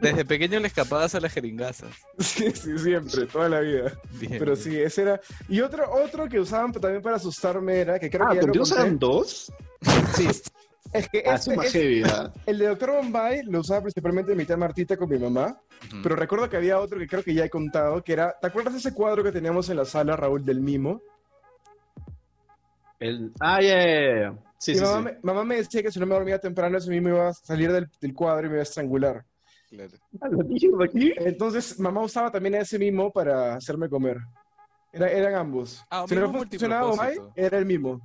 Desde pequeño le escapabas a las jeringasas. Sí, sí, siempre, toda la vida. Bien. Pero sí, ese era. Y otro, otro que usaban también para asustarme era, que creo Ah, que ya lo ¿contigo conté. usaban dos? Sí. Es que Ah, este- eso es más es- heavy, ¿verdad? el de Doctor Bombay lo usaba principalmente mi tía Martita con mi mamá, Ujú. pero recuerdo que había otro que creo que ya he contado, que era, ¿te acuerdas de ese cuadro que teníamos en la sala, Raúl, del mimo? El... Ah, ya, ya, ya. Sí, mi sí, mamá, sí. Me, mamá me decía que si no me dormía temprano, ese mimo iba a salir del, del cuadro y me iba a estrangular. Claro. Ah. Entonces, mamá usaba también ese mimo para hacerme comer. Era- eran ambos. Ah, si no funcionaba Bombay, era el mimo.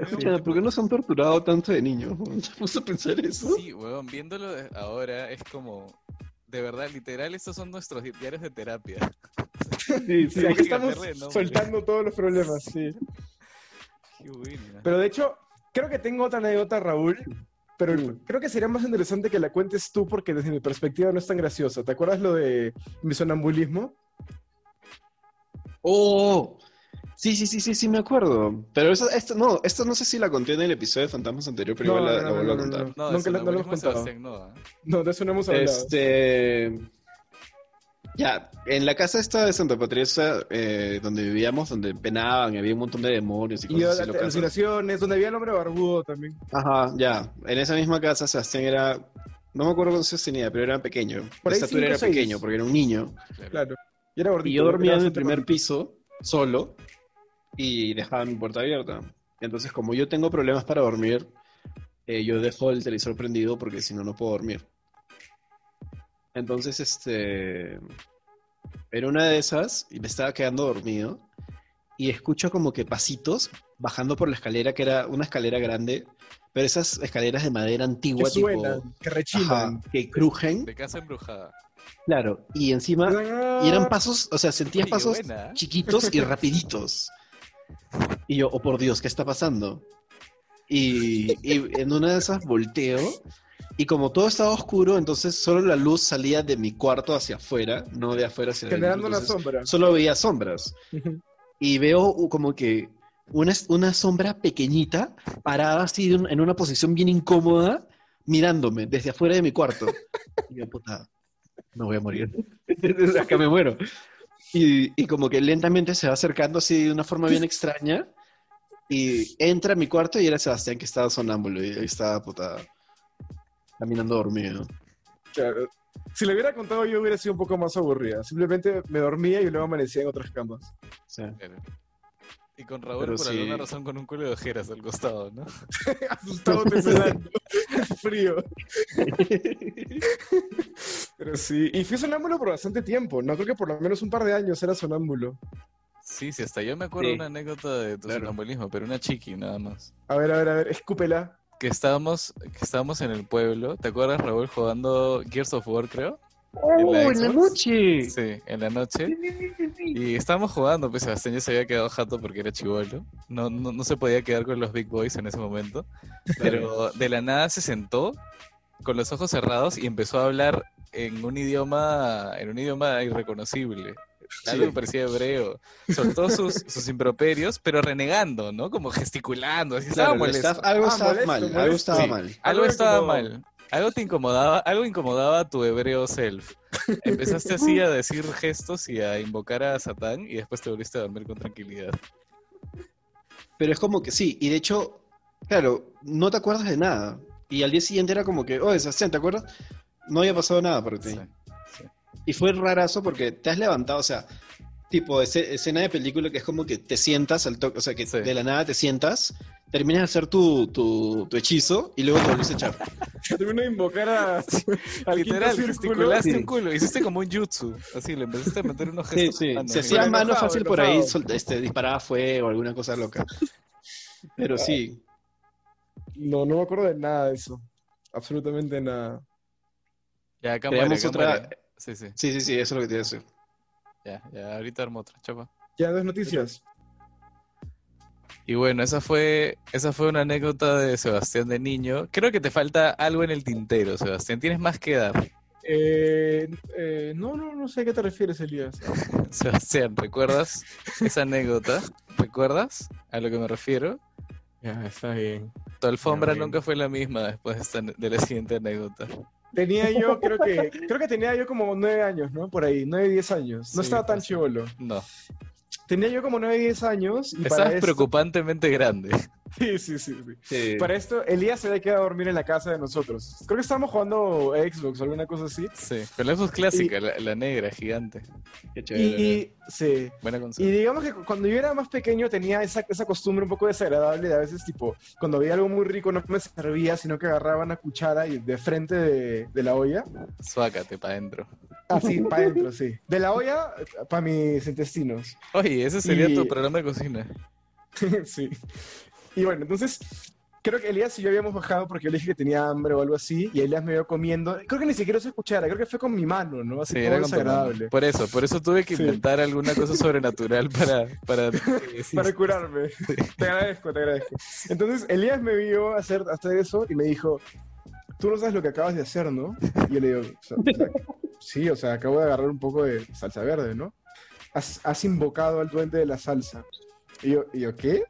Escúchame, ¿por qué nos han torturado tanto de niños? ¿Te puse a pensar eso? Sí, weón, viéndolo ahora es como. De verdad, literal, estos son nuestros di- diarios de terapia. Sí, Sí, aquí estamos soltando todos los problemas, sí. Qué buena. Pero de hecho, creo que tengo otra anécdota, Raúl, pero Mm. creo que sería más interesante que la cuentes tú porque desde mi perspectiva no es tan graciosa. ¿Te acuerdas lo de mi sonambulismo? Oh, sí, sí, sí, sí, sí, me acuerdo. Pero eso, esto, no, esto no sé si la conté en el episodio de Fantasmas anterior, pero No, igual la, no, la no, vuelvo a contar. no, No, Nunca no lo hemos contado. No, de eso no hemos hablado. Este. Ya, en la casa esta de Santa Patricia, eh, donde vivíamos, donde penaban, y había un montón de demonios y Y cosas así locas. alucinaciones, donde había el hombre barbudo también. Ajá, ya. En esa misma casa, Sebastián era. No me acuerdo cuántos años tenía, pero era pequeño. Por ahí estatura era cinco o seis. pequeño, porque era un niño. Claro. Claro. Y era gordito. Y yo dormía era en el primer gordito. piso, solo, y dejaba mi puerta abierta. Entonces, como yo tengo problemas para dormir, eh, yo dejo el televisor prendido porque si no, no puedo dormir. Entonces, este. Era una de esas y me estaba quedando dormido. Y escucho como que pasitos bajando por la escalera, que era una escalera grande, pero esas escaleras de madera Que antigua, tipo. suenan, que ajá, rechinan. que crujen. De casa embrujada. Claro. Y encima. Y eran pasos, o sea, sentías pasos buena, chiquitos y rapiditos. Y yo, oh por Dios, ¿qué está pasando? Y, y en una de esas volteo y como todo estaba oscuro, entonces solo la luz salía de mi cuarto hacia afuera, no de afuera hacia adentro. Generando Entonces, sombra. Solo veía sombras. Y veo como que una, una sombra pequeñita parada así un- en una posición bien incómoda, mirándome desde afuera de mi cuarto. Y yo, puta, me voy a morir. Acá me muero. Y, y como que lentamente se va acercando así de una forma bien extraña. Y entra a mi cuarto y era Sebastián que estaba sonámbulo y ahí estaba, puta, caminando dormido. Claro. Si le hubiera contado yo hubiera sido un poco más aburrida. Simplemente me dormía y luego amanecía en otras camas. Claro. Y con Raúl, Pero por sí. alguna razón, con un culo de ojeras al costado, ¿no? Asustado tesonando. Frío. Pero sí. Y fui sonámbulo por bastante tiempo. No creo que por lo menos un par de años era sonámbulo. Sí, sí, hasta yo me acuerdo Sí. una anécdota de tu Claro. sonambulismo, pero una chiqui nada más. A ver, a ver, a ver. Escúpela. Que estábamos, que estábamos en el pueblo, ¿te acuerdas, Raúl, jugando Gears of War, creo? ¡Oh, ¿En la en la noche! Sí, en la noche. Y estábamos jugando, pues Sebastián ya se había quedado jato porque era chivolo. No, no, no se podía quedar con los big boys en ese momento. Pero de la nada se sentó con los ojos cerrados y empezó a hablar en un idioma, en un idioma irreconocible. algo que parecía hebreo. Soltó sus, sus improperios, pero renegando, ¿no? Como gesticulando. Así estaba molesto. está- algo Ah, estaba molesto, mal, molesto. algo estaba Sí. mal. Algo Algo estaba mal. Algo te incomodaba, algo incomodaba a tu hebreo self. Empezaste así a decir gestos y a invocar a Satán y después te volviste a dormir con tranquilidad. Pero es como que sí, y de hecho, claro, no te acuerdas de nada. Y al día siguiente era como que, oye, Sebastián, ¿te acuerdas? No había pasado nada por ti. Sí. Y fue rarazo porque te has levantado, o sea, tipo ese- escena de película que es como que te sientas al toque, o sea, que Sí. de la nada te sientas, terminas de hacer tu, tu, tu hechizo y luego te volvés a echar. Termino de invocar a, al Literal, gesticulaste Sí. un culo, hiciste como un jutsu, así, le empezaste a meter unos Sí, gestos. sí. humanos, Se y- hacía Pero mano enojado, fácil por ahí, sol- este, disparaba fuego o alguna cosa loca. Pero sí, No, no me acuerdo de nada de eso. Absolutamente nada. Ya, acá muere, creamos acá otra. muere. Sí, sí, Sí, sí, sí, eso es lo que te iba a decir. ya, ya, ahorita armo otra, chapa. Ya, dos noticias. Y bueno, esa fue, esa fue una anécdota de Sebastián de niño. Creo que te falta algo en el tintero, Sebastián. Tienes más que dar. Eh, eh, no, no, no sé a qué te refieres, Elías. Sebastián, ¿recuerdas esa anécdota? ¿Recuerdas a lo que me refiero? Ya, está bien. Tu alfombra bien. nunca fue la misma después de, esta- de la siguiente anécdota. Tenía yo, creo que, creo que tenía yo como nueve años, ¿no? Por ahí, nueve, diez años. No Sí, estaba tan pues chivolo. No, Tenía yo como nueve, diez años. Y para estabas esto... preocupantemente grande. Sí, sí, sí, sí. Sí. Para esto, Elías se había quedado a dormir en la casa de nosotros. Creo que estábamos jugando Xbox o alguna cosa así. Sí, con la Xbox clásica, la, la negra, gigante. Qué Y, chévere. y- sí. Buena Y consola. digamos que cuando yo era más pequeño tenía esa, esa costumbre un poco desagradable de a veces, tipo, cuando veía algo muy rico no me servía, sino que agarraba una cuchara y de frente de, de la olla, Suácate para adentro. así, para adentro, sí. De la olla para mis intestinos. Oye, ese sería Y- tu programa de cocina. sí. Y bueno, entonces, creo que Elías y yo habíamos bajado porque yo le dije que tenía hambre o algo así, y Elías me vio comiendo. Creo que ni siquiera se escuchara, creo que fue con mi mano, ¿no? Así Sí, era desagradable. Por eso, por eso tuve que Sí. inventar alguna cosa sobrenatural para... para, Para curarme. Te agradezco, te agradezco. Entonces, Elías me vio hacer, hacer eso y me dijo, tú no sabes lo que acabas de hacer, ¿no? Y yo le digo, "O sea, o sea, sí, o sea, acabo de agarrar un poco de salsa verde, ¿no? Has, has invocado al duende de la salsa. Y yo, y yo, ¿qué?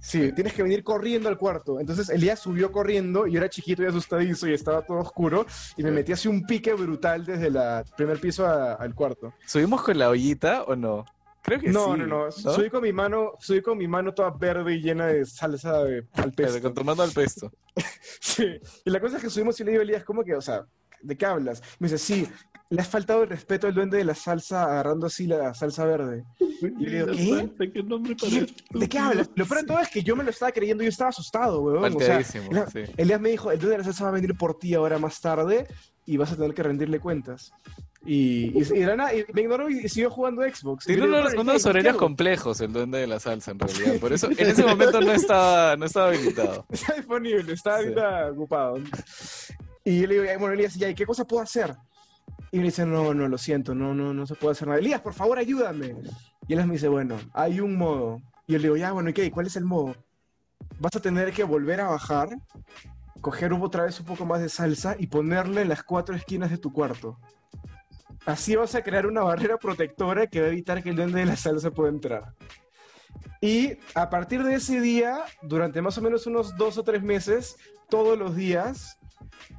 Sí, tienes que venir corriendo al cuarto. Entonces Elías subió corriendo, y yo era chiquito y asustadizo y estaba todo oscuro, y me metí así un pique brutal desde el primer piso a- al cuarto. ¿Subimos con la ollita o no? Creo que No, sí. no, no, Subí con mi mano, subí con mi mano toda verde y llena de salsa de, al Pero pesto. con tu mano al pesto. Sí. Y la cosa es que subimos y le digo a Elías, ¿cómo que, o sea, ¿de qué hablas? Me dice, sí, le has faltado el respeto al duende de la salsa agarrando así la salsa verde. Y le digo, ¿qué? ¿Qué nombre ¿Qué? ¿De qué hablas? Lo peor de todo es que yo me lo estaba creyendo, yo estaba asustado, weón. O sea, Elías- sí. Elías me dijo, el duende de la salsa va a venir por ti ahora más tarde y vas a tener que rendirle cuentas. Y, y, y y me ignoró y siguió jugando Xbox. Tiene unos, "Pero, unos ¿qué- qué horarios hago?". complejos el duende de la salsa, en realidad. Por eso, en ese momento no estaba, no estaba habilitado. Está disponible, está Sí. ocupado. Y yo le digo, bueno, Elías, ya, ¿y qué cosa puedo hacer? Y me dice, no, no, lo siento, no, no, no se puede hacer nada. Elías, por favor, ayúdame. Y él me dice, bueno, hay un modo. Y yo le digo, ya, bueno, ¿y qué? ¿Cuál es el modo? Vas a tener que volver a bajar, coger otra vez un poco más de salsa y ponerle en las cuatro esquinas de tu cuarto. Así vas a crear una barrera protectora que va a evitar que el duende de la salsa pueda entrar. Y a partir de ese día, durante más o menos unos dos o tres meses, todos los días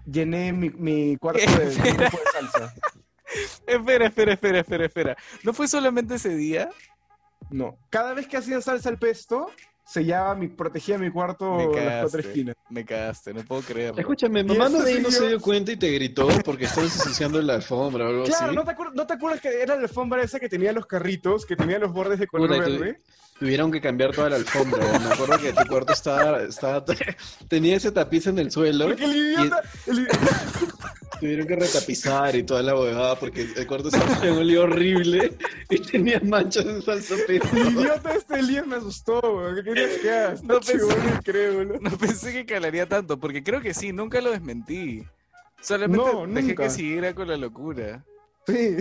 llené mi, mi cuarto de, salsa. Espera, espera, espera, espera, espera. ¿No fue solamente ese día? No. Cada vez que hacía salsa al pesto, sellaba mi, protegía mi cuarto Me en las cuatro cagaste. esquinas. Me cagaste, no puedo creerlo. Escúchame, mamá no, esto de ahí no se dio cuenta y te gritó porque estabas ensuciando la alfombra o algo Claro, así. ¿no te, acuer- ¿no te acuerdas que era la alfombra esa que tenía los carritos, que tenía los bordes de color Puta, y tú- verde? Tuvieron que cambiar toda la alfombra. Me acuerdo que tu cuarto estaba, estaba tenía ese tapiz en el suelo. Porque el idiota, el, Tuvieron que retapizar y toda la huevada porque el cuarto estaba en un lío horrible y tenía manchas de salsa el idiota este Elías me asustó, weón. ¿Qué querías que haga? No pensé- chibolo, increíble. No pensé que calaría tanto, porque creo que sí, nunca lo desmentí. Solamente No, dejé nunca. que siguiera con la locura. Sí.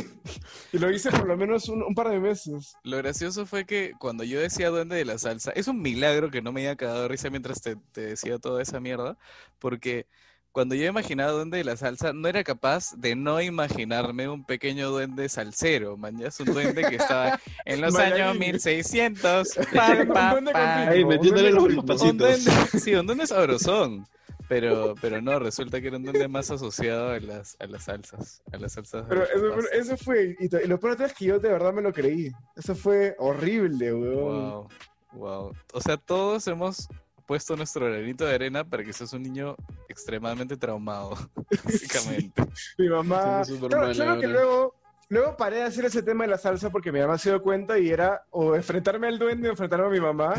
Y lo hice por lo menos un, un par de meses. Lo gracioso fue que cuando yo decía duende de la salsa, es un milagro que no me haya cagado de risa mientras te, te decía toda esa mierda, porque cuando yo imaginaba Duende de la Salsa, no era capaz de no imaginarme un pequeño duende salsero, man. Ya es un duende que estaba en los años 1600. Un pam, pam, duende pam. con Ahí, metiéndole los Un pasitos. Un duende, sí, un duende sabrosón. Pero, pero no, resulta que era un duende más asociado a las, a las salsas. A las salsas. de Pero eso, pero eso fue, y, y lo peor es que yo de verdad me lo creí. Eso fue horrible, weón. Wow, wow. O sea, todos hemos puesto nuestro granito de arena para que seas un niño extremadamente traumado, básicamente. Mi mamá. Claro, claro que luego, luego paré de hacer ese tema de la salsa porque mi mamá se dio cuenta y era o enfrentarme al duende o enfrentarme a mi mamá.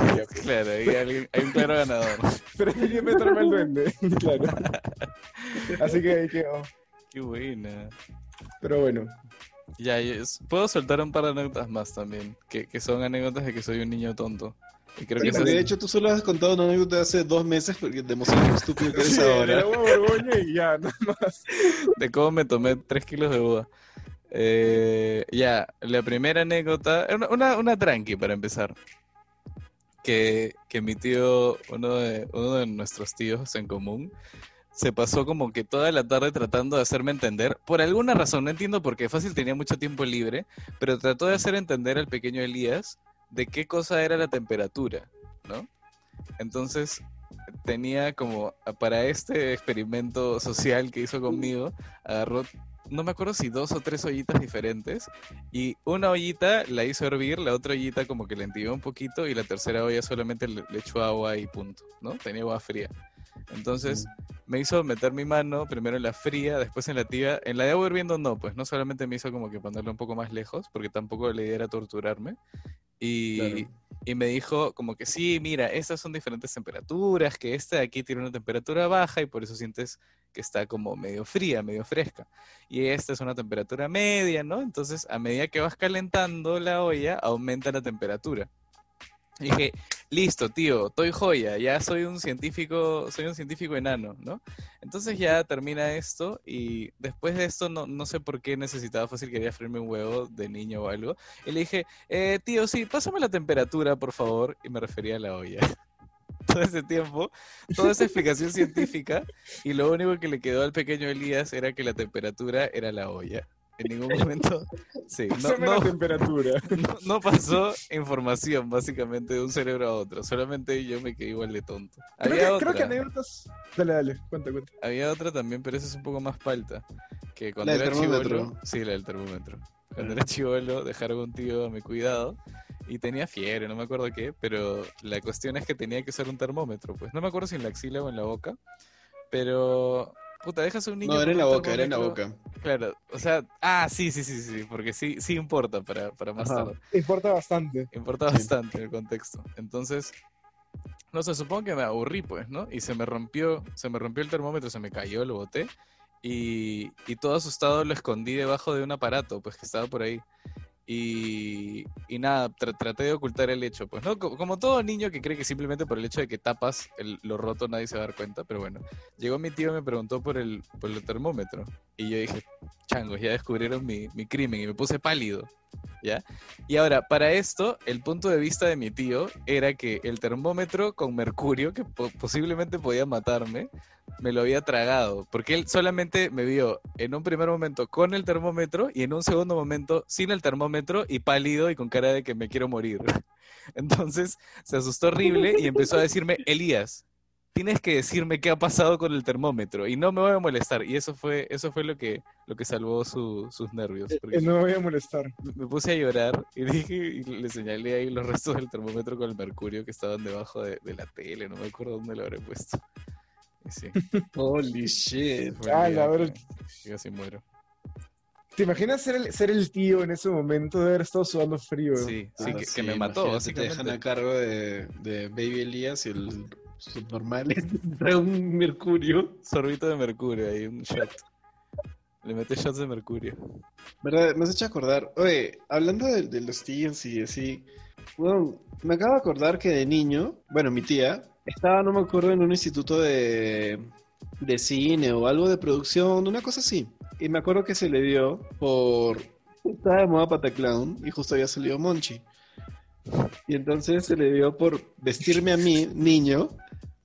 Claro, hay, hay un claro ganador. Preferí enfrentarme al duende. claro. Así que ahí quedó. Qué buena. Pero bueno. Ya, puedo soltar un par de anécdotas más también, que, que son anécdotas de que soy un niño tonto. Y creo que eso de es- hecho tú solo has contado una anécdota de hace dos meses porque te emocionas lo estúpido que eres Sí, ahora. daba vergüenza y ya, nada más. de cómo me tomé tres kilos de uva. Eh, ya, la primera anécdota, una, una, tranqui para empezar. Que, que mi tío, uno de, uno de nuestros tíos en común, se pasó como que toda la tarde tratando de hacerme entender, por alguna razón, no entiendo por qué, fácil tenía mucho tiempo libre, pero trató de hacer entender al pequeño Elías de qué cosa era la temperatura, ¿no? Entonces tenía como, para este experimento social que hizo conmigo, agarró, no me acuerdo si dos o tres ollitas diferentes, y una ollita la hizo hervir, la otra ollita como que la entibió un poquito, y la tercera olla solamente le, le echó agua y punto, ¿no? Tenía agua fría. Entonces me hizo meter mi mano primero en la fría, después en la tibia. En la de agua hirviendo no, pues no solamente me hizo como que ponerlo un poco más lejos, porque tampoco la idea era torturarme. Y, Claro. y me dijo como que sí, mira, estas son diferentes temperaturas, que esta de aquí tiene una temperatura baja y por eso sientes que está como medio fría, medio fresca. Y esta es una temperatura media, ¿no? Entonces, a medida que vas calentando la olla, aumenta la temperatura. Y dije, listo, tío, estoy joya, ya soy un científico, soy un científico enano, ¿no? Entonces ya termina esto y después de esto no, no sé por qué necesitaba fácil, quería freírme un huevo de niño o algo. Y le dije, eh, tío, sí, pásame la temperatura, por favor, y me refería a la olla. Todo ese tiempo, toda esa explicación científica, y lo único que le quedó al pequeño Elías era que la temperatura era la olla. En ningún momento, sí, no, no, la temperatura. no, no pasó información básicamente de un cerebro a otro, solamente yo me quedé igual de tonto. Creo Había que, otra, creo que anécdotas. Dale, dale, cuenta, cuenta. había otra también, pero esa es un poco más palta. Que cuando La del era termómetro. chivolo, sí, la del termómetro. Cuando era chivolo, dejaron un tío a mi cuidado y tenía fiebre, no me acuerdo qué, pero la cuestión es que tenía que usar un termómetro, pues no me acuerdo si en la axila o en la boca, pero puta, dejas a un niño No, era en la boca, era en la boca. Claro, o sea, ah, sí, sí, sí, sí, porque sí, sí importa para, para más Ajá. tarde. Importa bastante. Importa Sí. bastante el contexto. Entonces, no sé, supongo que me aburrí, pues, ¿no? Y se me rompió, se me rompió el termómetro, se me cayó, lo boté. Y, y todo asustado lo escondí debajo de un aparato, pues, que estaba por ahí. Y, y nada, tra- traté de ocultar el hecho, pues, ¿no? Co- Como todo niño que cree que simplemente por el hecho de que tapas el- lo roto nadie se va a dar cuenta, pero bueno. Llegó mi tío y me preguntó por el, por el termómetro. Y yo dije, changos, ya descubrieron mi, mi crimen y me puse pálido. ¿Ya? Y ahora, para esto, el punto de vista de mi tío era que el termómetro con mercurio, que po- posiblemente podía matarme, me lo había tragado, porque él solamente me vio en un primer momento con el termómetro y en un segundo momento sin el termómetro y pálido y con cara de que me quiero morir. Entonces se asustó horrible y empezó a decirme, Elías, tienes que decirme qué ha pasado con el termómetro y no me voy a molestar. Y eso fue, eso fue lo que, lo que salvó su- sus nervios. porque Eh, no me voy a molestar. me puse a llorar y dije y le señalé ahí los restos del termómetro con el mercurio que estaban debajo de, de la tele, no me acuerdo dónde lo habré puesto. Y sí, Holy shit. fue el Ah, la verdad. que- que casi muero. ¿Te imaginas ser el, ser el tío en ese momento de haber estado sudando frío? Sí, sí, Ah, que, que me mató, imagínate, Te dejan a cargo de, de Baby Elías y el subnormal trae un mercurio. Sorbito de mercurio ahí, un shot. Le metes shots de mercurio. ¿Verdad? Me has hecho acordar. Oye, hablando de, de los tíos y así. Bueno, me acabo de acordar que de niño, bueno, mi tía estaba, no me acuerdo, en un instituto de, de cine o algo de producción, una cosa así. Y me acuerdo que se le dio por. Estaba de moda Pataclown y justo había salido Monchi. Y entonces se le dio por vestirme a mí, niño,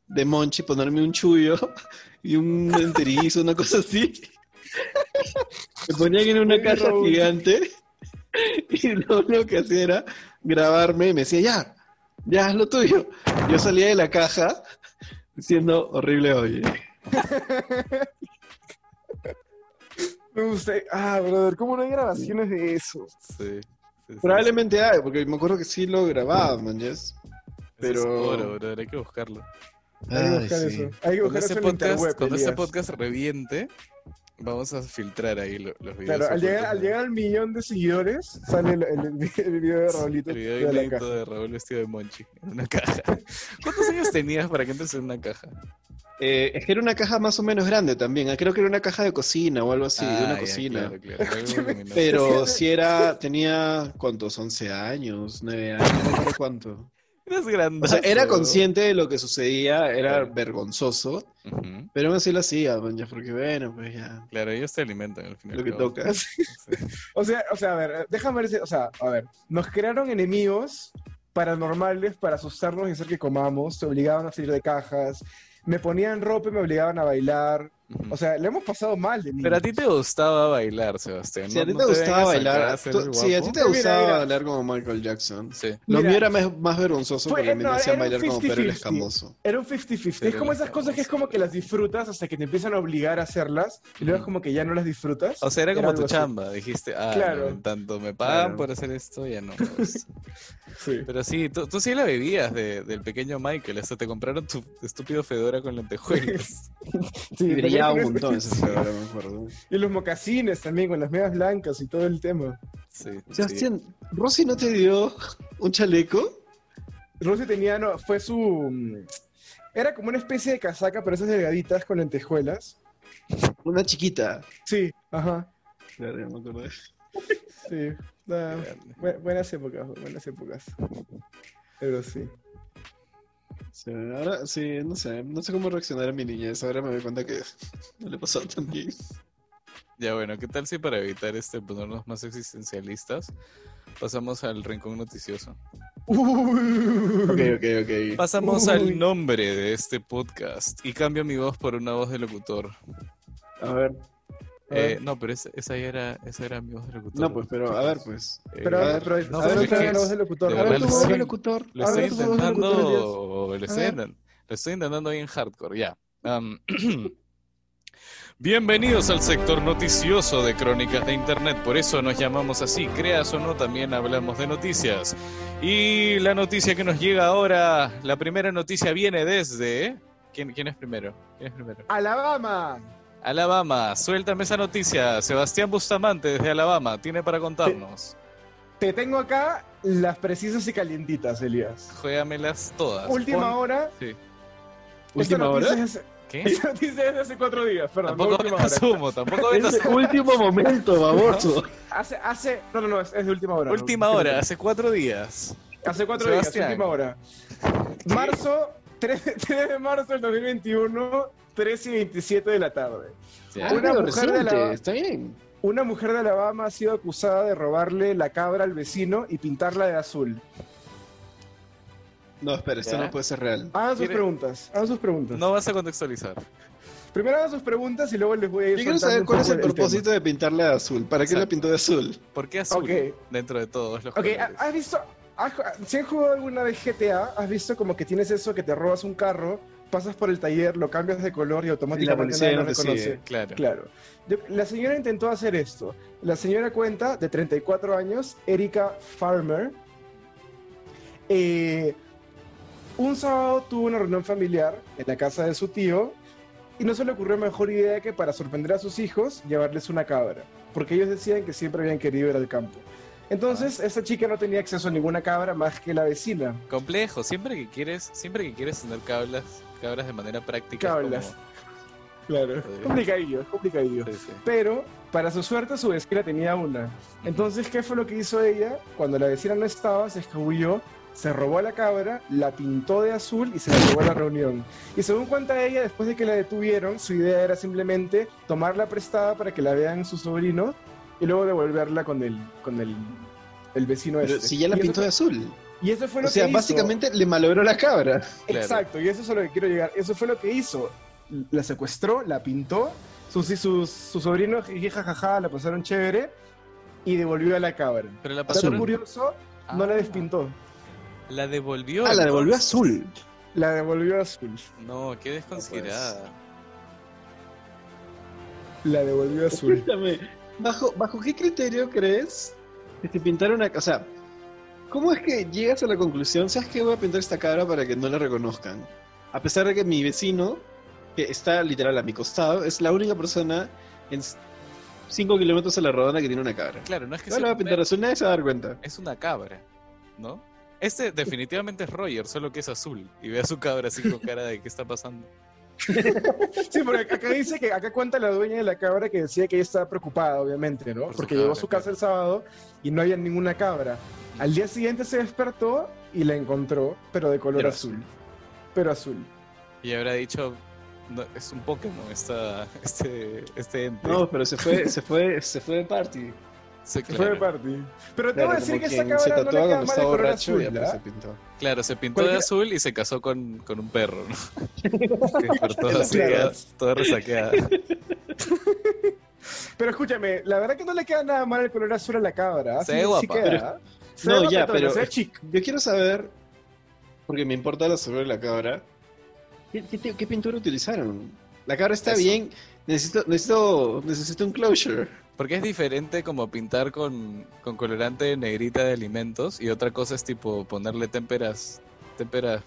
de Monchi, ponerme un chullo y un enterizo, una cosa así. Me ponían en una caja gigante y lo único que hacía era grabarme y me decía, ya, ya haz lo tuyo. Yo salía de la caja diciendo, horrible hoy. Me gusta. Ah, brother, ¿cómo no hay grabaciones de eso? Sí. sí, sí. Probablemente hay, porque me acuerdo que sí lo grababa, man, yes. Es pero- oro, brother, hay que buscarlo. Hay que Ay, buscar sí. eso. Hay que Cuando buscar ese eso en podcast, interweb, cuando ese Elías. podcast reviente, vamos a filtrar ahí lo- los videos. Claro, al llegar, al de- llegar al millón de seguidores, sale el, el- el video de Raulito El video de la inédito caja. de Raúl vestido de Monchi en una caja. ¿Cuántos años tenías para que entres en una caja? Eh, es que era una caja más o menos grande también. Creo que era una caja de cocina o algo así, de Ah, una ya, cocina. claro, claro, algo luminoso. Pero si era, tenía, ¿cuántos? 11 años, 9 años, no recuerdo cuánto. O sea, era consciente de lo que sucedía, era Claro. vergonzoso, pero aún así lo hacía, man, ya, porque bueno, pues ya, Claro, ellos te alimentan al final. lo que toca. O sea, o sea, a ver, déjame ver, si- o sea, a ver, nos crearon enemigos paranormales para asustarnos y hacer que comamos, te obligaban a salir de cajas, me ponían ropa y me obligaban a bailar, o sea, le hemos pasado mal de niños. Pero a ti te gustaba bailar, Sebastián. Si a ti No te gustaba bailar, tú- si a ti te gustaba mira. bailar como Michael Jackson, Sí. lo mío era más, más vergonzoso Fue- porque a mí no, me hacían bailar como Pedro el 50-50. Escamoso. Era un 50-50. Es como esas cosas que es como que las disfrutas hasta que te empiezan a obligar a hacerlas y luego es como que ya no las disfrutas. O sea, era como tu así. chamba. Dijiste, ah, Claro. no, tanto me pagan Claro. por hacer esto, ya no. Sí. Pero sí, tú, tú sí la bebías de- del pequeño Michael. Hasta te compraron tu estúpido Fedora con lentejuelas. Sí, Y brillaba un también- montón ese fedora, me acuerdo. Y los mocasines también, con las medias blancas y todo el tema. Sí, sí. Sebastián, ¿Rosy no te dio un chaleco? Rosy tenía, no, fue su... mm, Era como una especie de casaca, pero esas delgaditas con lentejuelas. Una chiquita. Sí, ajá. Claro, ya me acordé. Sí. Bu- buenas épocas, buenas épocas. Pero sí. Sí, ahora sí, no sé, no sé cómo reaccionar a mi niñez. Ahora me doy cuenta que no le pasó tan bien. Ya bueno, ¿qué tal si para evitar este ponernos más existencialistas pasamos al rincón noticioso? Ok, ok, ok. Pasamos Uy. al nombre de este podcast y cambio mi voz por una voz de locutor. A ver. Eh, no, pero esa, esa ya era, esa era mi voz de locutor. No, pues, pero a ver, pues. Eh, Pero, a a ver, pero, no, a ver, otra voz del locutor. de A ver, verdad tu voz de locutor. Lo A estoy de intentando, lo estoy, lo estoy intentando bien hardcore, ya. Bienvenidos al sector noticioso de Crónicas de Internet, por eso nos llamamos así, creas o no, también hablamos de noticias. Y la noticia que nos llega ahora, la primera noticia viene desde... ¿Quién, quién es primero? ¿Quién es primero? Alabama. Alabama, suéltame esa noticia. Sebastián Bustamante desde Alabama, tiene para contarnos. Te tengo acá las precisas y calientitas, Elías. Juégamelas todas. Última Pon- hora. Sí. ¿Última hora? es- ¿Qué? Esta noticia es de hace cuatro días, perdón. no Tampoco hora. humo, tampoco Es el último momento, baboso. Hace, hace, no, no, no, es, es de última hora. no, Última no, hora, hace cuatro días. Hace cuatro Sebastián. días, última hora. Marzo, 3, 3 de marzo del 2021, 3 y 27 de la tarde. Una mujer de la- reciente, Está bien. Una mujer de Alabama ha sido acusada de robarle la cabra al vecino y pintarla de azul. No, espera, esto ¿Ya? no puede ser real. Hagan sus ¿Quiere- preguntas, hagan sus preguntas. No vas a contextualizar. Primero hagan sus preguntas y luego les voy a ir Yo quiero saber cuál es el propósito de pintarle de azul. ¿Para qué la pintó de azul? ¿Por qué azul? Dentro de todos los Ok, colores. ¿has visto? has- si han jugado alguna vez GTA, has visto como que tienes eso que te robas un carro, pasas por el taller, lo cambias de color y automáticamente policía nadie lo no te reconoce. sigue. Claro. Claro. La señora intentó hacer esto. La señora cuenta, de 34 años, Erika Farmer. eh, un sábado tuvo una reunión familiar en la casa de su tío y no se le ocurrió mejor idea que para sorprender a sus hijos llevarles una cabra, porque ellos decían que siempre habían querido ir al campo. Entonces, esta chica no tenía acceso a ninguna cabra más que la vecina. Complejo. Siempre que quieres, siempre que quieres tener cablas, cabras de manera práctica. Cablas. como- Claro. Es complicadillo, es complicadillo. Sí, sí. Pero, para su suerte, su vecina tenía una. Entonces, ¿qué fue lo que hizo ella? Cuando la vecina no estaba, se escabulló, se robó a la cabra, la pintó de azul y se la llevó a la reunión. Y según cuenta ella, después de que la detuvieron, su idea era simplemente tomarla prestada para que la vean sus sobrinos y luego devolverla con el, con el, el vecino Pero este. si ya la Y eso pintó de azul. Y eso fue lo O sea, que hizo. básicamente le malogró la cabra. Claro. Exacto, y eso es a lo que quiero llegar. Eso fue lo que hizo. la secuestró, la pintó, sus, sus, sus sobrinos, jajaja, la pasaron chévere y devolvió a la cabra. Pero la Dato pasó. curioso, no la Ah. despintó, La devolvió. Ah, la devolvió azul. la devolvió azul. No, qué desconsiderada. La devolvió azul. Escúchame, ¿bajo, ¿bajo qué criterio crees que te pintaron una... O sea, ¿cómo es que llegas a la conclusión, sabes que voy a pintar esta cabra para que no la reconozcan? A pesar de que mi vecino, que está literal a mi costado, es la única persona en 5 kilómetros a la redonda que tiene una cabra. Claro, no es que No sea la va a pintar azul, nadie se va a dar cuenta. es una cabra, ¿no? Este definitivamente es Roger, solo que es azul. Y ve a su cabra así con cara de qué está pasando. Sí, porque acá dice que acá cuenta la dueña de la cabra que decía que ella estaba preocupada, obviamente, ¿no? Por Porque llegó a su casa el sábado y no había ninguna cabra. Al día siguiente se despertó y la encontró, pero de color Pero azul. Pero azul. Y habrá dicho, no, es un Pokémon esta, este, este ente. No, pero se fue, se fue, se fue de party. Sí, fue claro. de party. Pero Claro, tengo que decir que esta quien se cabra no le cuando borracho azul, y pues ¿ah? se pintó. Claro, se pintó de azul y se casó con, con un perro, ¿no? Ya toda resaqueada. Pero escúchame, la verdad que no le queda nada mal el color azul a la cabra. ¿ah? Se ve guapa. queda. No, ya, pero-. Yo quiero saber, porque me importa la sobre la cabra, ¿qué, qué- qué pintura utilizaron? La cabra está Eso. bien, necesito, necesito, necesito un closure. Porque es diferente como pintar con, con colorante negrita de alimentos y otra cosa es tipo ponerle témperas, témperas,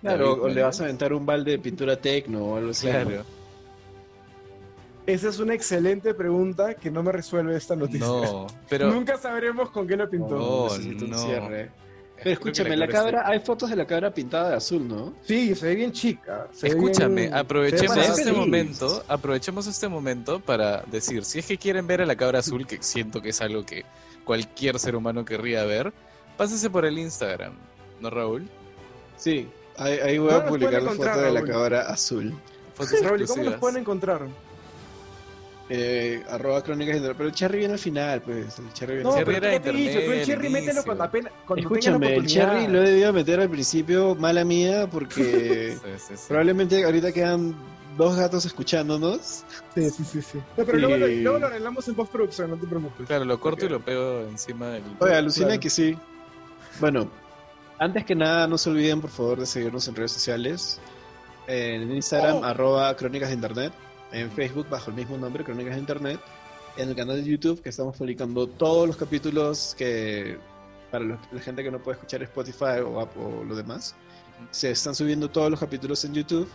Claro, o le ¿no? vas a aventar un balde de pintura tecno o algo así. claro. Esa es una excelente pregunta que no me resuelve esta noticia. No, pero Nunca sabremos con qué lo pintó. No, necesito un no. cierre. Pero escúchame, la cabra hay fotos de la cabra pintada de azul, ¿no? Sí, se ve bien chica. se Escúchame, bien- aprovechemos este feliz. momento, aprovechemos este momento para decir, si es que quieren ver a la cabra azul, que siento que es algo que cualquier ser humano querría ver, pásense por el Instagram, ¿no, Raúl? Sí. Ahí, ahí voy ¿Dónde a publicar la foto de la cabra azul. Raúl, ¿y ¿cómo nos pueden encontrar? Eh, arroba crónicas de Pero el cherry viene al final, pues. El cherry viene No, pero era ¿qué te he dicho? Tú el Cherry al mételo cuando apenas cuando Escúchame, el cherry lo he debido meter al principio, mala mía, porque Sí, sí, sí. probablemente ahorita quedan dos gatos escuchándonos. Sí, sí, sí, sí. No, pero luego, lo, luego lo arreglamos en postproducción, no te preocupes. Claro, lo corto Ok. y lo pego encima del... Oye, alucina Claro. que sí. Bueno, antes que nada, no se olviden, por favor, de seguirnos en redes sociales. En Instagram, Oh. arroba Crónicas de Internet. En Facebook, bajo el mismo nombre, Crónicas de Internet. En el canal de YouTube, que estamos publicando todos los capítulos que, para los- la gente que no puede escuchar Spotify o, App o lo demás, se están subiendo todos los capítulos en YouTube.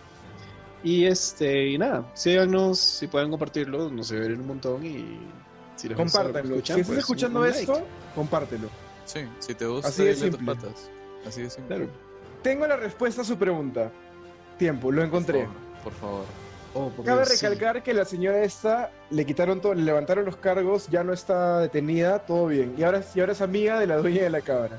Y este, y nada, síganos, si pueden compartirlo, nos ayudarían un montón y si les gusta lo que Compártanlo. escuchan, si estás pues, escuchando like. esto, compártelo. Sí, si te gusta, Así de a tus simple. patas. Así de simple. Claro. Tengo la respuesta a su pregunta. Tiempo, lo encontré. Por favor. Oh, Cabe sí. recalcar que la señora esta le quitaron todo, le levantaron los cargos, ya no está detenida, todo bien. Y ahora, y ahora es amiga de la dueña de la cabra.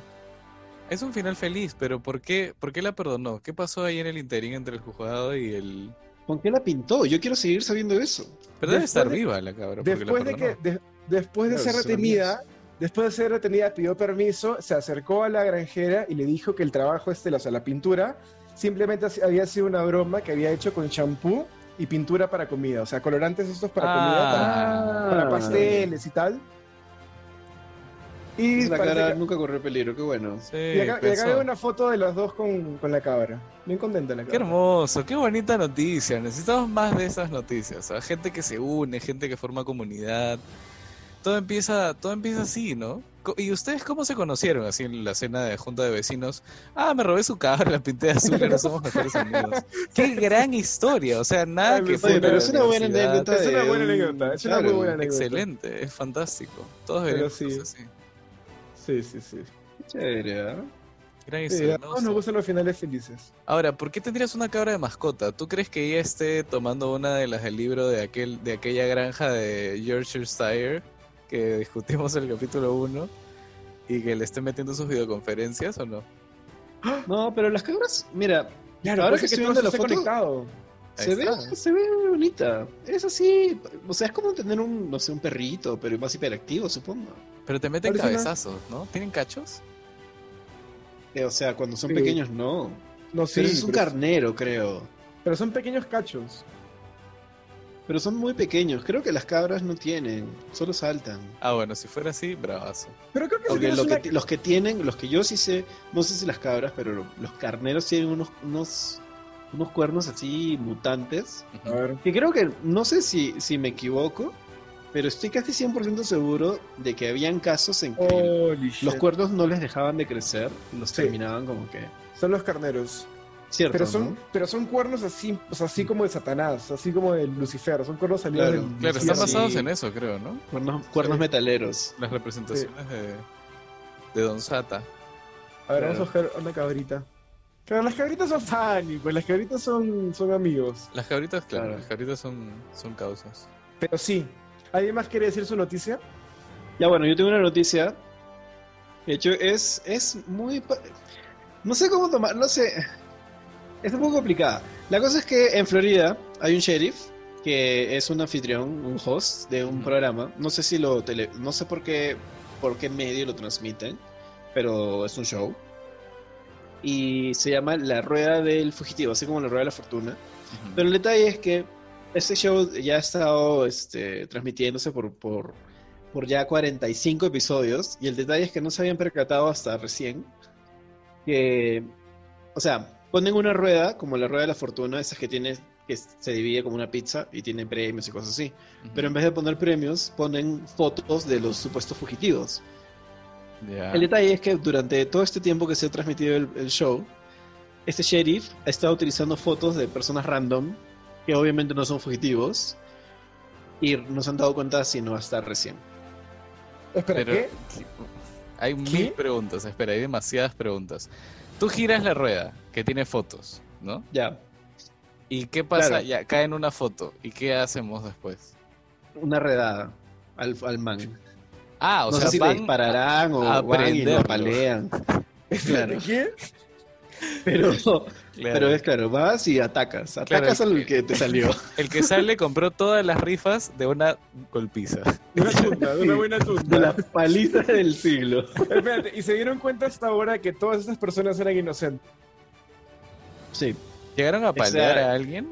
Es un final feliz, pero ¿por qué, ¿por qué la perdonó? ¿Qué pasó ahí en el interín entre el juzgado y el...? ¿Con qué la pintó? Yo quiero seguir sabiendo eso. Pero debe estar de- viva la cabra. la Después de que, de- después de Claro, ser retenida, después de ser retenida, pidió permiso, se acercó a la granjera y le dijo que el trabajo este, o sea, la pintura, simplemente había sido una broma que había hecho con champú y pintura para comida. O sea, colorantes estos para comida, para, Ah. para pasteles y tal. Y, la cara que- nunca corrió peligro, qué bueno. Sí, y acá, y acá pensó. veo una foto de los dos con, con la cabra. Bien contenta la Qué cabra. hermoso, qué bonita noticia. Necesitamos más de esas noticias. ¿sabes? Gente que se une, gente que forma comunidad. Todo empieza, todo empieza así, ¿no? ¿Y ustedes cómo se conocieron así en la cena de junta de vecinos? Ah, me robé su cabra, la pinté de azul ahora somos mejores amigos. Qué gran historia, o sea, nada Ay, que fue pero es una buena anécdota. Es una buena anécdota, es una muy buena anécdota. Excelente, es fantástico. Todos veremos sí. cosas así. Sí, sí, sí. Chévere, ¿ah? Gran Sí, historia, todos gusta. nos gustan los finales felices. Ahora, ¿por qué tendrías una cabra de mascota? ¿Tú crees que ella esté tomando una de las del libro de aquel de aquella granja de Yorkshire que discutimos en el capítulo 1 y que le esté metiendo sus videoconferencias o no? No, pero las cabras, mira, Claro, ahora puede que estoy viendo la foto, conectado. Se ve, se ve bonita. Es así, o sea, es como tener un, no sé, un perrito, pero más hiperactivo, supongo. Pero te meten Parece una- cabezazos, ¿no? ¿Tienen cachos? Eh, o sea, cuando son Sí. pequeños, no. No, sí, pero ese es un pero, carnero, creo. pero son pequeños cachos. Pero son muy pequeños. Creo que las cabras no tienen, solo saltan. Ah, bueno, si fuera así, bravazo. Pero creo que si lo una- que los que tienen, los que yo sí sé, no sé si las cabras, pero lo- los carneros tienen unos, unos, unos cuernos así mutantes. A ver. Que creo que, no sé si, si me equivoco, pero estoy casi 100% seguro de que habían casos en que Holy shit. los cuernos no les dejaban de crecer los Sí. terminaban como que... Son los carneros. Cierto, Pero son, ¿no? pero son cuernos así, o sea, así como de Satanás, así como de Lucifer. Son cuernos salidos Claro, del Claro, están Sí. basados en eso, creo, ¿no? Cuernos, cuernos Sí. metaleros. Las representaciones de, de Don Sata. A ver, Claro. vamos a coger una cabrita. Claro, las cabritas son funny, pues las cabritas son, son amigos. Las cabritas, claro, Claro. las cabritas son, son causas. Pero sí. ¿Alguien más quiere decir su noticia? Ya bueno, yo tengo una noticia. De hecho, es, es muy... No sé cómo tomar, no sé. Es un poco complicada. La cosa es que en Florida hay un sheriff que es un anfitrión, un host de un programa. No sé si lo tele... No sé por qué, por qué medio lo transmiten, pero es un show. Y se llama La Rueda del Fugitivo, así como La Rueda de la Fortuna. Pero el detalle es que este show ya ha estado este, transmitiéndose por, por, por ya 45 episodios y el detalle es que no se habían percatado hasta recién que, o sea, ponen una rueda como la rueda de la fortuna, esas que tiene que se divide como una pizza y tiene premios y cosas así. Ujú. Pero en vez de poner premios, ponen fotos de los supuestos fugitivos. Ya. El detalle es que durante todo este tiempo que se ha transmitido el, el show, este sheriff ha estado utilizando fotos de personas random que obviamente no son fugitivos y no se han dado cuenta sino hasta recién. Espera, Pero- ¿qué? Hay mil preguntas, espera, hay demasiadas preguntas. Tú giras la rueda, que tiene fotos, ¿no? Ya, ¿Y qué pasa? Claro. Ya, cae en una foto. ¿Y qué hacemos después? una redada al, al man. Ah, o no sea, sé si van le dispararán o van y lo prenderlo. apalean. Claro. ¿Qué? Pero, Claro. pero es claro, vas y atacas. Atacas al que te salió. El que sale compró todas las rifas de una golpiza. De una tunda, de una buena De tunda. la paliza del siglo. Espérate, y se dieron cuenta hasta ahora que todas estas personas eran inocentes. Sí. ¿Llegaron a palear a alguien?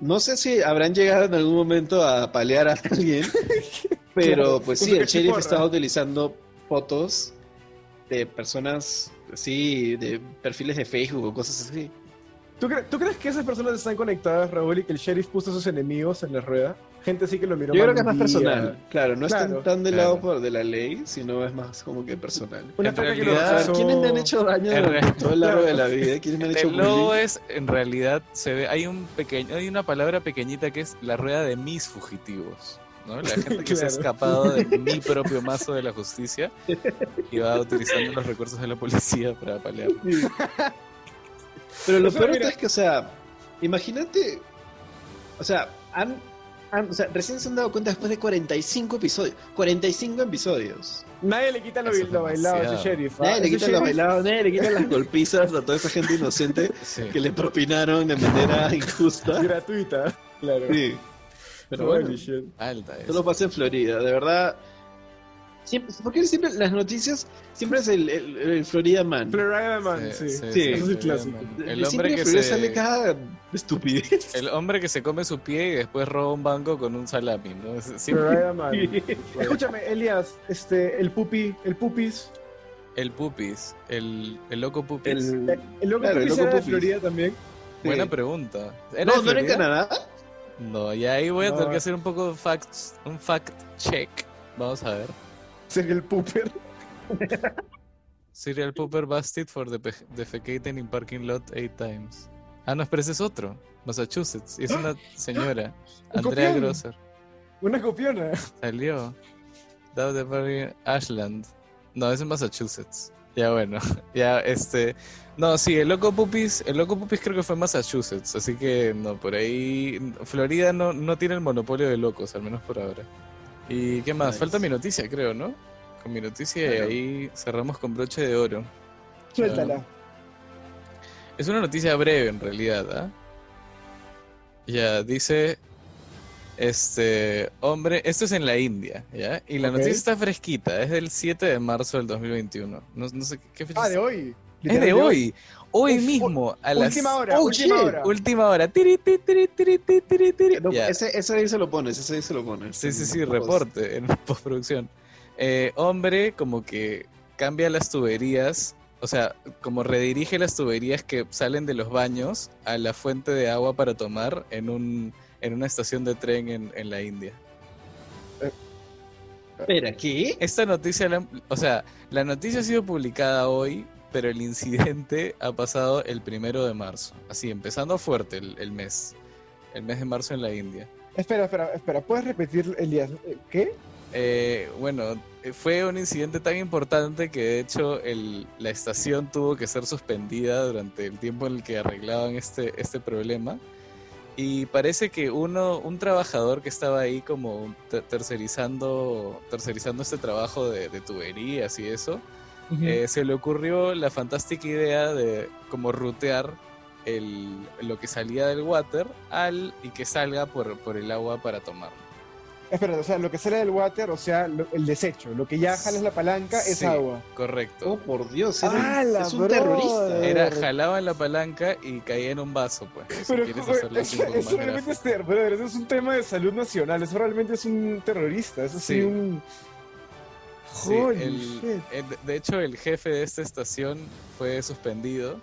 No sé si habrán llegado en algún momento a palear a alguien, pero pues sí, el sheriff estaba utilizando fotos de personas así, de perfiles de Facebook o cosas así. ¿Tú, cre- tú crees que esas personas están conectadas, Raúl, y que el sheriff puso a sus enemigos en la rueda? Gente así que lo miró Yo creo que es más día. personal, claro, no Claro, están tan del claro. lado por- de la ley, sino es más como que personal. Una En que realidad- rechazó. ¿quiénes me han hecho daño En todo el largo de la vida? ¿Quiénes me han hecho El logo bullying? es, en realidad, se ve, hay un pequeño, hay una palabra pequeñita que es la rueda de mis fugitivos. ¿no? La gente que se ha escapado de mi propio mazo de la justicia y va utilizando los recursos de la policía para palear. Pero lo O sea, peor mira- es que, o sea, imagínate, o sea, han, han- o sea, recién se han dado cuenta después de 45 episodios, 45 episodios. Nadie le quita lo, lo bailado a ese sheriff. ¿ah? Nadie le quita los sheriff- bailados, nadie le quita las golpizas a toda esa gente inocente Sí. que le propinaron de manera injusta. Gratuita, claro. Sí. Pero bueno. Alta solo pasa en Florida, de verdad. Siempre, ¿Por qué siempre las noticias siempre es el, el- el Florida Man? Florida Man, sí. sí, Eso es el sí, clásico. man. El hombre siempre que Florida se... sale cada estupidez. El hombre que se come su pie y después roba un banco con un salami, ¿no? Florida Man. Escúchame, Elias, este, el pupi, el pupis, el pupis, el, el loco pupis. El- el loco Claro, el pupis loco era de. Florida también. Buena Sí. pregunta. ¿Era No, no era en? Canadá. No, y ahí voy a tener que hacer un poco de fact, un fact check. Vamos a ver. Sería el pooper. Serial Pooper busted for defecating in parking lot eight times. Ah, no, pero ese es otro. Massachusetts. Y es una señora. Un Andrea copión. Grosser. Una copiona. Salió. Parking- Ashland. No, es en Massachusetts. Ya bueno. Ya este. No, sí, el loco Pupis, el loco Pupis creo que fue en Massachusetts, así que no, por ahí Florida no, no tiene el monopolio de locos, al menos por ahora. ¿Y qué más? Nice. Falta mi noticia, creo, ¿no? Con mi noticia Claro. y ahí cerramos con broche de oro. Suéltala. Es una noticia breve en realidad, ¿ah? Ya, dice. Este. Hombre, esto es en la India, ¿ya? Y la noticia está fresquita, es del 7 de marzo del 2021. No, no sé qué fecha. Ah, de hoy. Es de hoy. Hoy Uf, mismo, a las Última hora, Oh, última shit. hora. última hora. Tiri, tiri, tiri, tiri, tiri, tiri, tiri. No, ese, ese ahí se lo pones, ese ahí se lo pones. Sí, sí, sí, reporte en postproducción. Eh, hombre, como que cambia las tuberías, o sea, como redirige las tuberías que salen de los baños a la fuente de agua para tomar en, un, en una estación de tren en, en la India. Espera, ¿qué? Esta noticia, la- o sea, la noticia ha sido publicada hoy, pero el incidente ha pasado el primero de marzo. Así, empezando fuerte el, el mes. El mes de marzo en la India. Espera, espera, espera. ¿Puedes repetir, Elías? Eh, ¿Qué? Eh, bueno, eh, fue un incidente tan importante que de hecho el- la estación tuvo que ser suspendida durante el tiempo en el que arreglaban este, este problema. Y parece que uno, un trabajador que estaba ahí como te- tercerizando, tercerizando este trabajo de, de tuberías y eso, eh, se le ocurrió la fantástica idea de como rutear el, lo que salía del water al y que salga por, por el agua para tomar. Espera, o sea, lo que sale del water, o sea, lo- el desecho, lo que ya jalas la palanca es Sí. agua. Correcto. Oh, por Dios, era un- ¡Hala, es un terrorista. Era, jalaban la palanca y caía en un vaso, pues. Si Pero quieres joder, hacerlo así un eso, eso realmente es, es un tema de salud nacional, eso realmente es un terrorista, eso sí, Sí. un... Sí, Holy el- shit. el- de hecho, el jefe de esta estación fue suspendido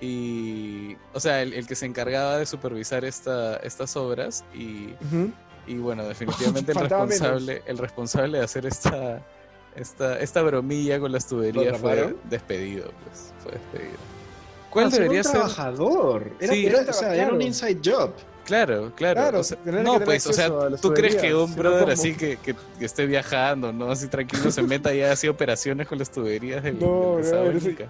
y, o sea, el, el que se encargaba de supervisar esta, estas obras y, y bueno, definitivamente el menos. responsable, el responsable de hacer esta, esta, esta bromilla con las tuberías fue despedido, pues, fue despedido. ¿Cuál Ah, debería era un ser? trabajador. Era, Sí, era- era- o sea, era un inside job. Claro, claro. Claro, o sea, no, pues, o sea, ¿tú crees que un brother ¿cómo? así que, que, que esté viajando, ¿no? Así tranquilo se meta y así operaciones con las tuberías del, No, del Nunca.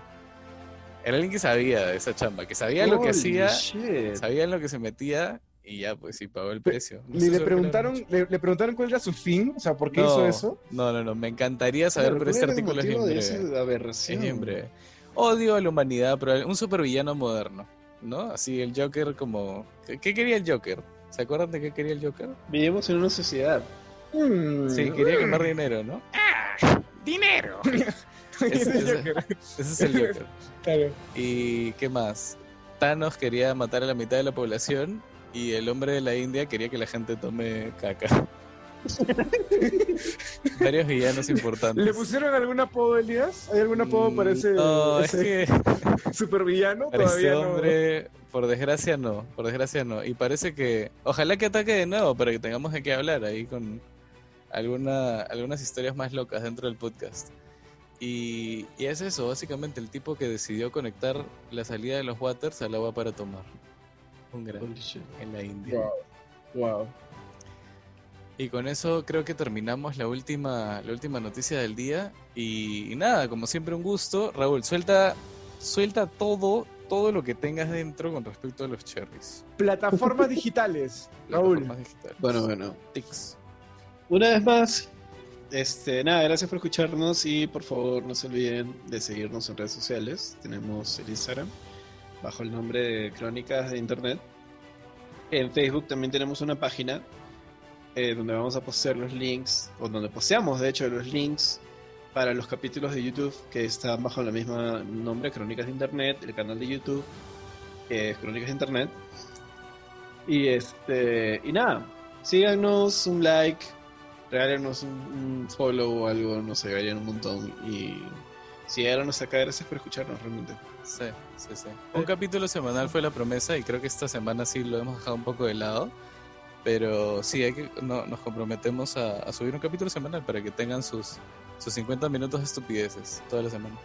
Era alguien que sabía de esa chamba, que sabía lo que Holy hacía, shit. sabía en lo que se metía y ya, pues sí, pagó el precio. No ¿Le, le preguntaron, le, le preguntaron cuál era su fin? O sea, ¿por qué no, hizo eso? No, no, no, me encantaría saber, pero ¿cuál este artículo es de breve. esa aberración? Es bien breve. Odio a la humanidad, pero un supervillano moderno, ¿no? Así el Joker como... ¿Qué, qué quería el Joker? ¿Se acuerdan de qué quería el Joker? Vivimos en una sociedad. Mm. Sí, quería quemar dinero, ¿no? ¡Dinero! Ese- ese- Ese es el Joker. Claro. ¿Y qué más? Thanos quería matar a la mitad de la población y el hombre de la India quería que la gente tome caca. Varios villanos importantes. ¿Le pusieron algún apodo, Elías? ¿Hay algún apodo para ese, Mm, No, es ese que supervillano? para Todavía este no. hombre, por desgracia no, por desgracia no. Y parece que, ojalá que ataque de nuevo para que tengamos de qué hablar ahí con alguna, algunas historias más locas dentro del podcast. Y, y es eso, básicamente el tipo que decidió conectar la salida de los waters al agua para tomar. Un gran en la India. Wow. Wow. Y con eso creo que terminamos la última, la última noticia del día. Y, y nada, como siempre un gusto. Raúl, suelta, suelta todo, todo lo que tengas dentro con respecto a los cherries. Plataformas digitales, Raúl. Plataformas digitales. Bueno, bueno. Tics. Una vez más, este, nada, gracias por escucharnos y por favor no se olviden de seguirnos en redes sociales. Tenemos el Instagram bajo el nombre de Crónicas de Internet. En Facebook también tenemos una página eh, donde vamos a postear los links, o donde posteamos de hecho los links para los capítulos de YouTube que están bajo el mismo nombre, Crónicas de Internet, el canal de YouTube que es Crónicas de Internet. Y este, y nada, síganos, un like, regálenos un, un follow o algo, nos ayudarían un montón. Y si llegaron hasta acá, gracias por escucharnos realmente. Sí, sí, sí. Un capítulo semanal fue la promesa y creo que esta semana sí lo hemos dejado un poco de lado. Pero sí, hay que, no, nos comprometemos a, subir un capítulo semanal para que tengan sus, sus 50 minutos de estupideces todas las semanas.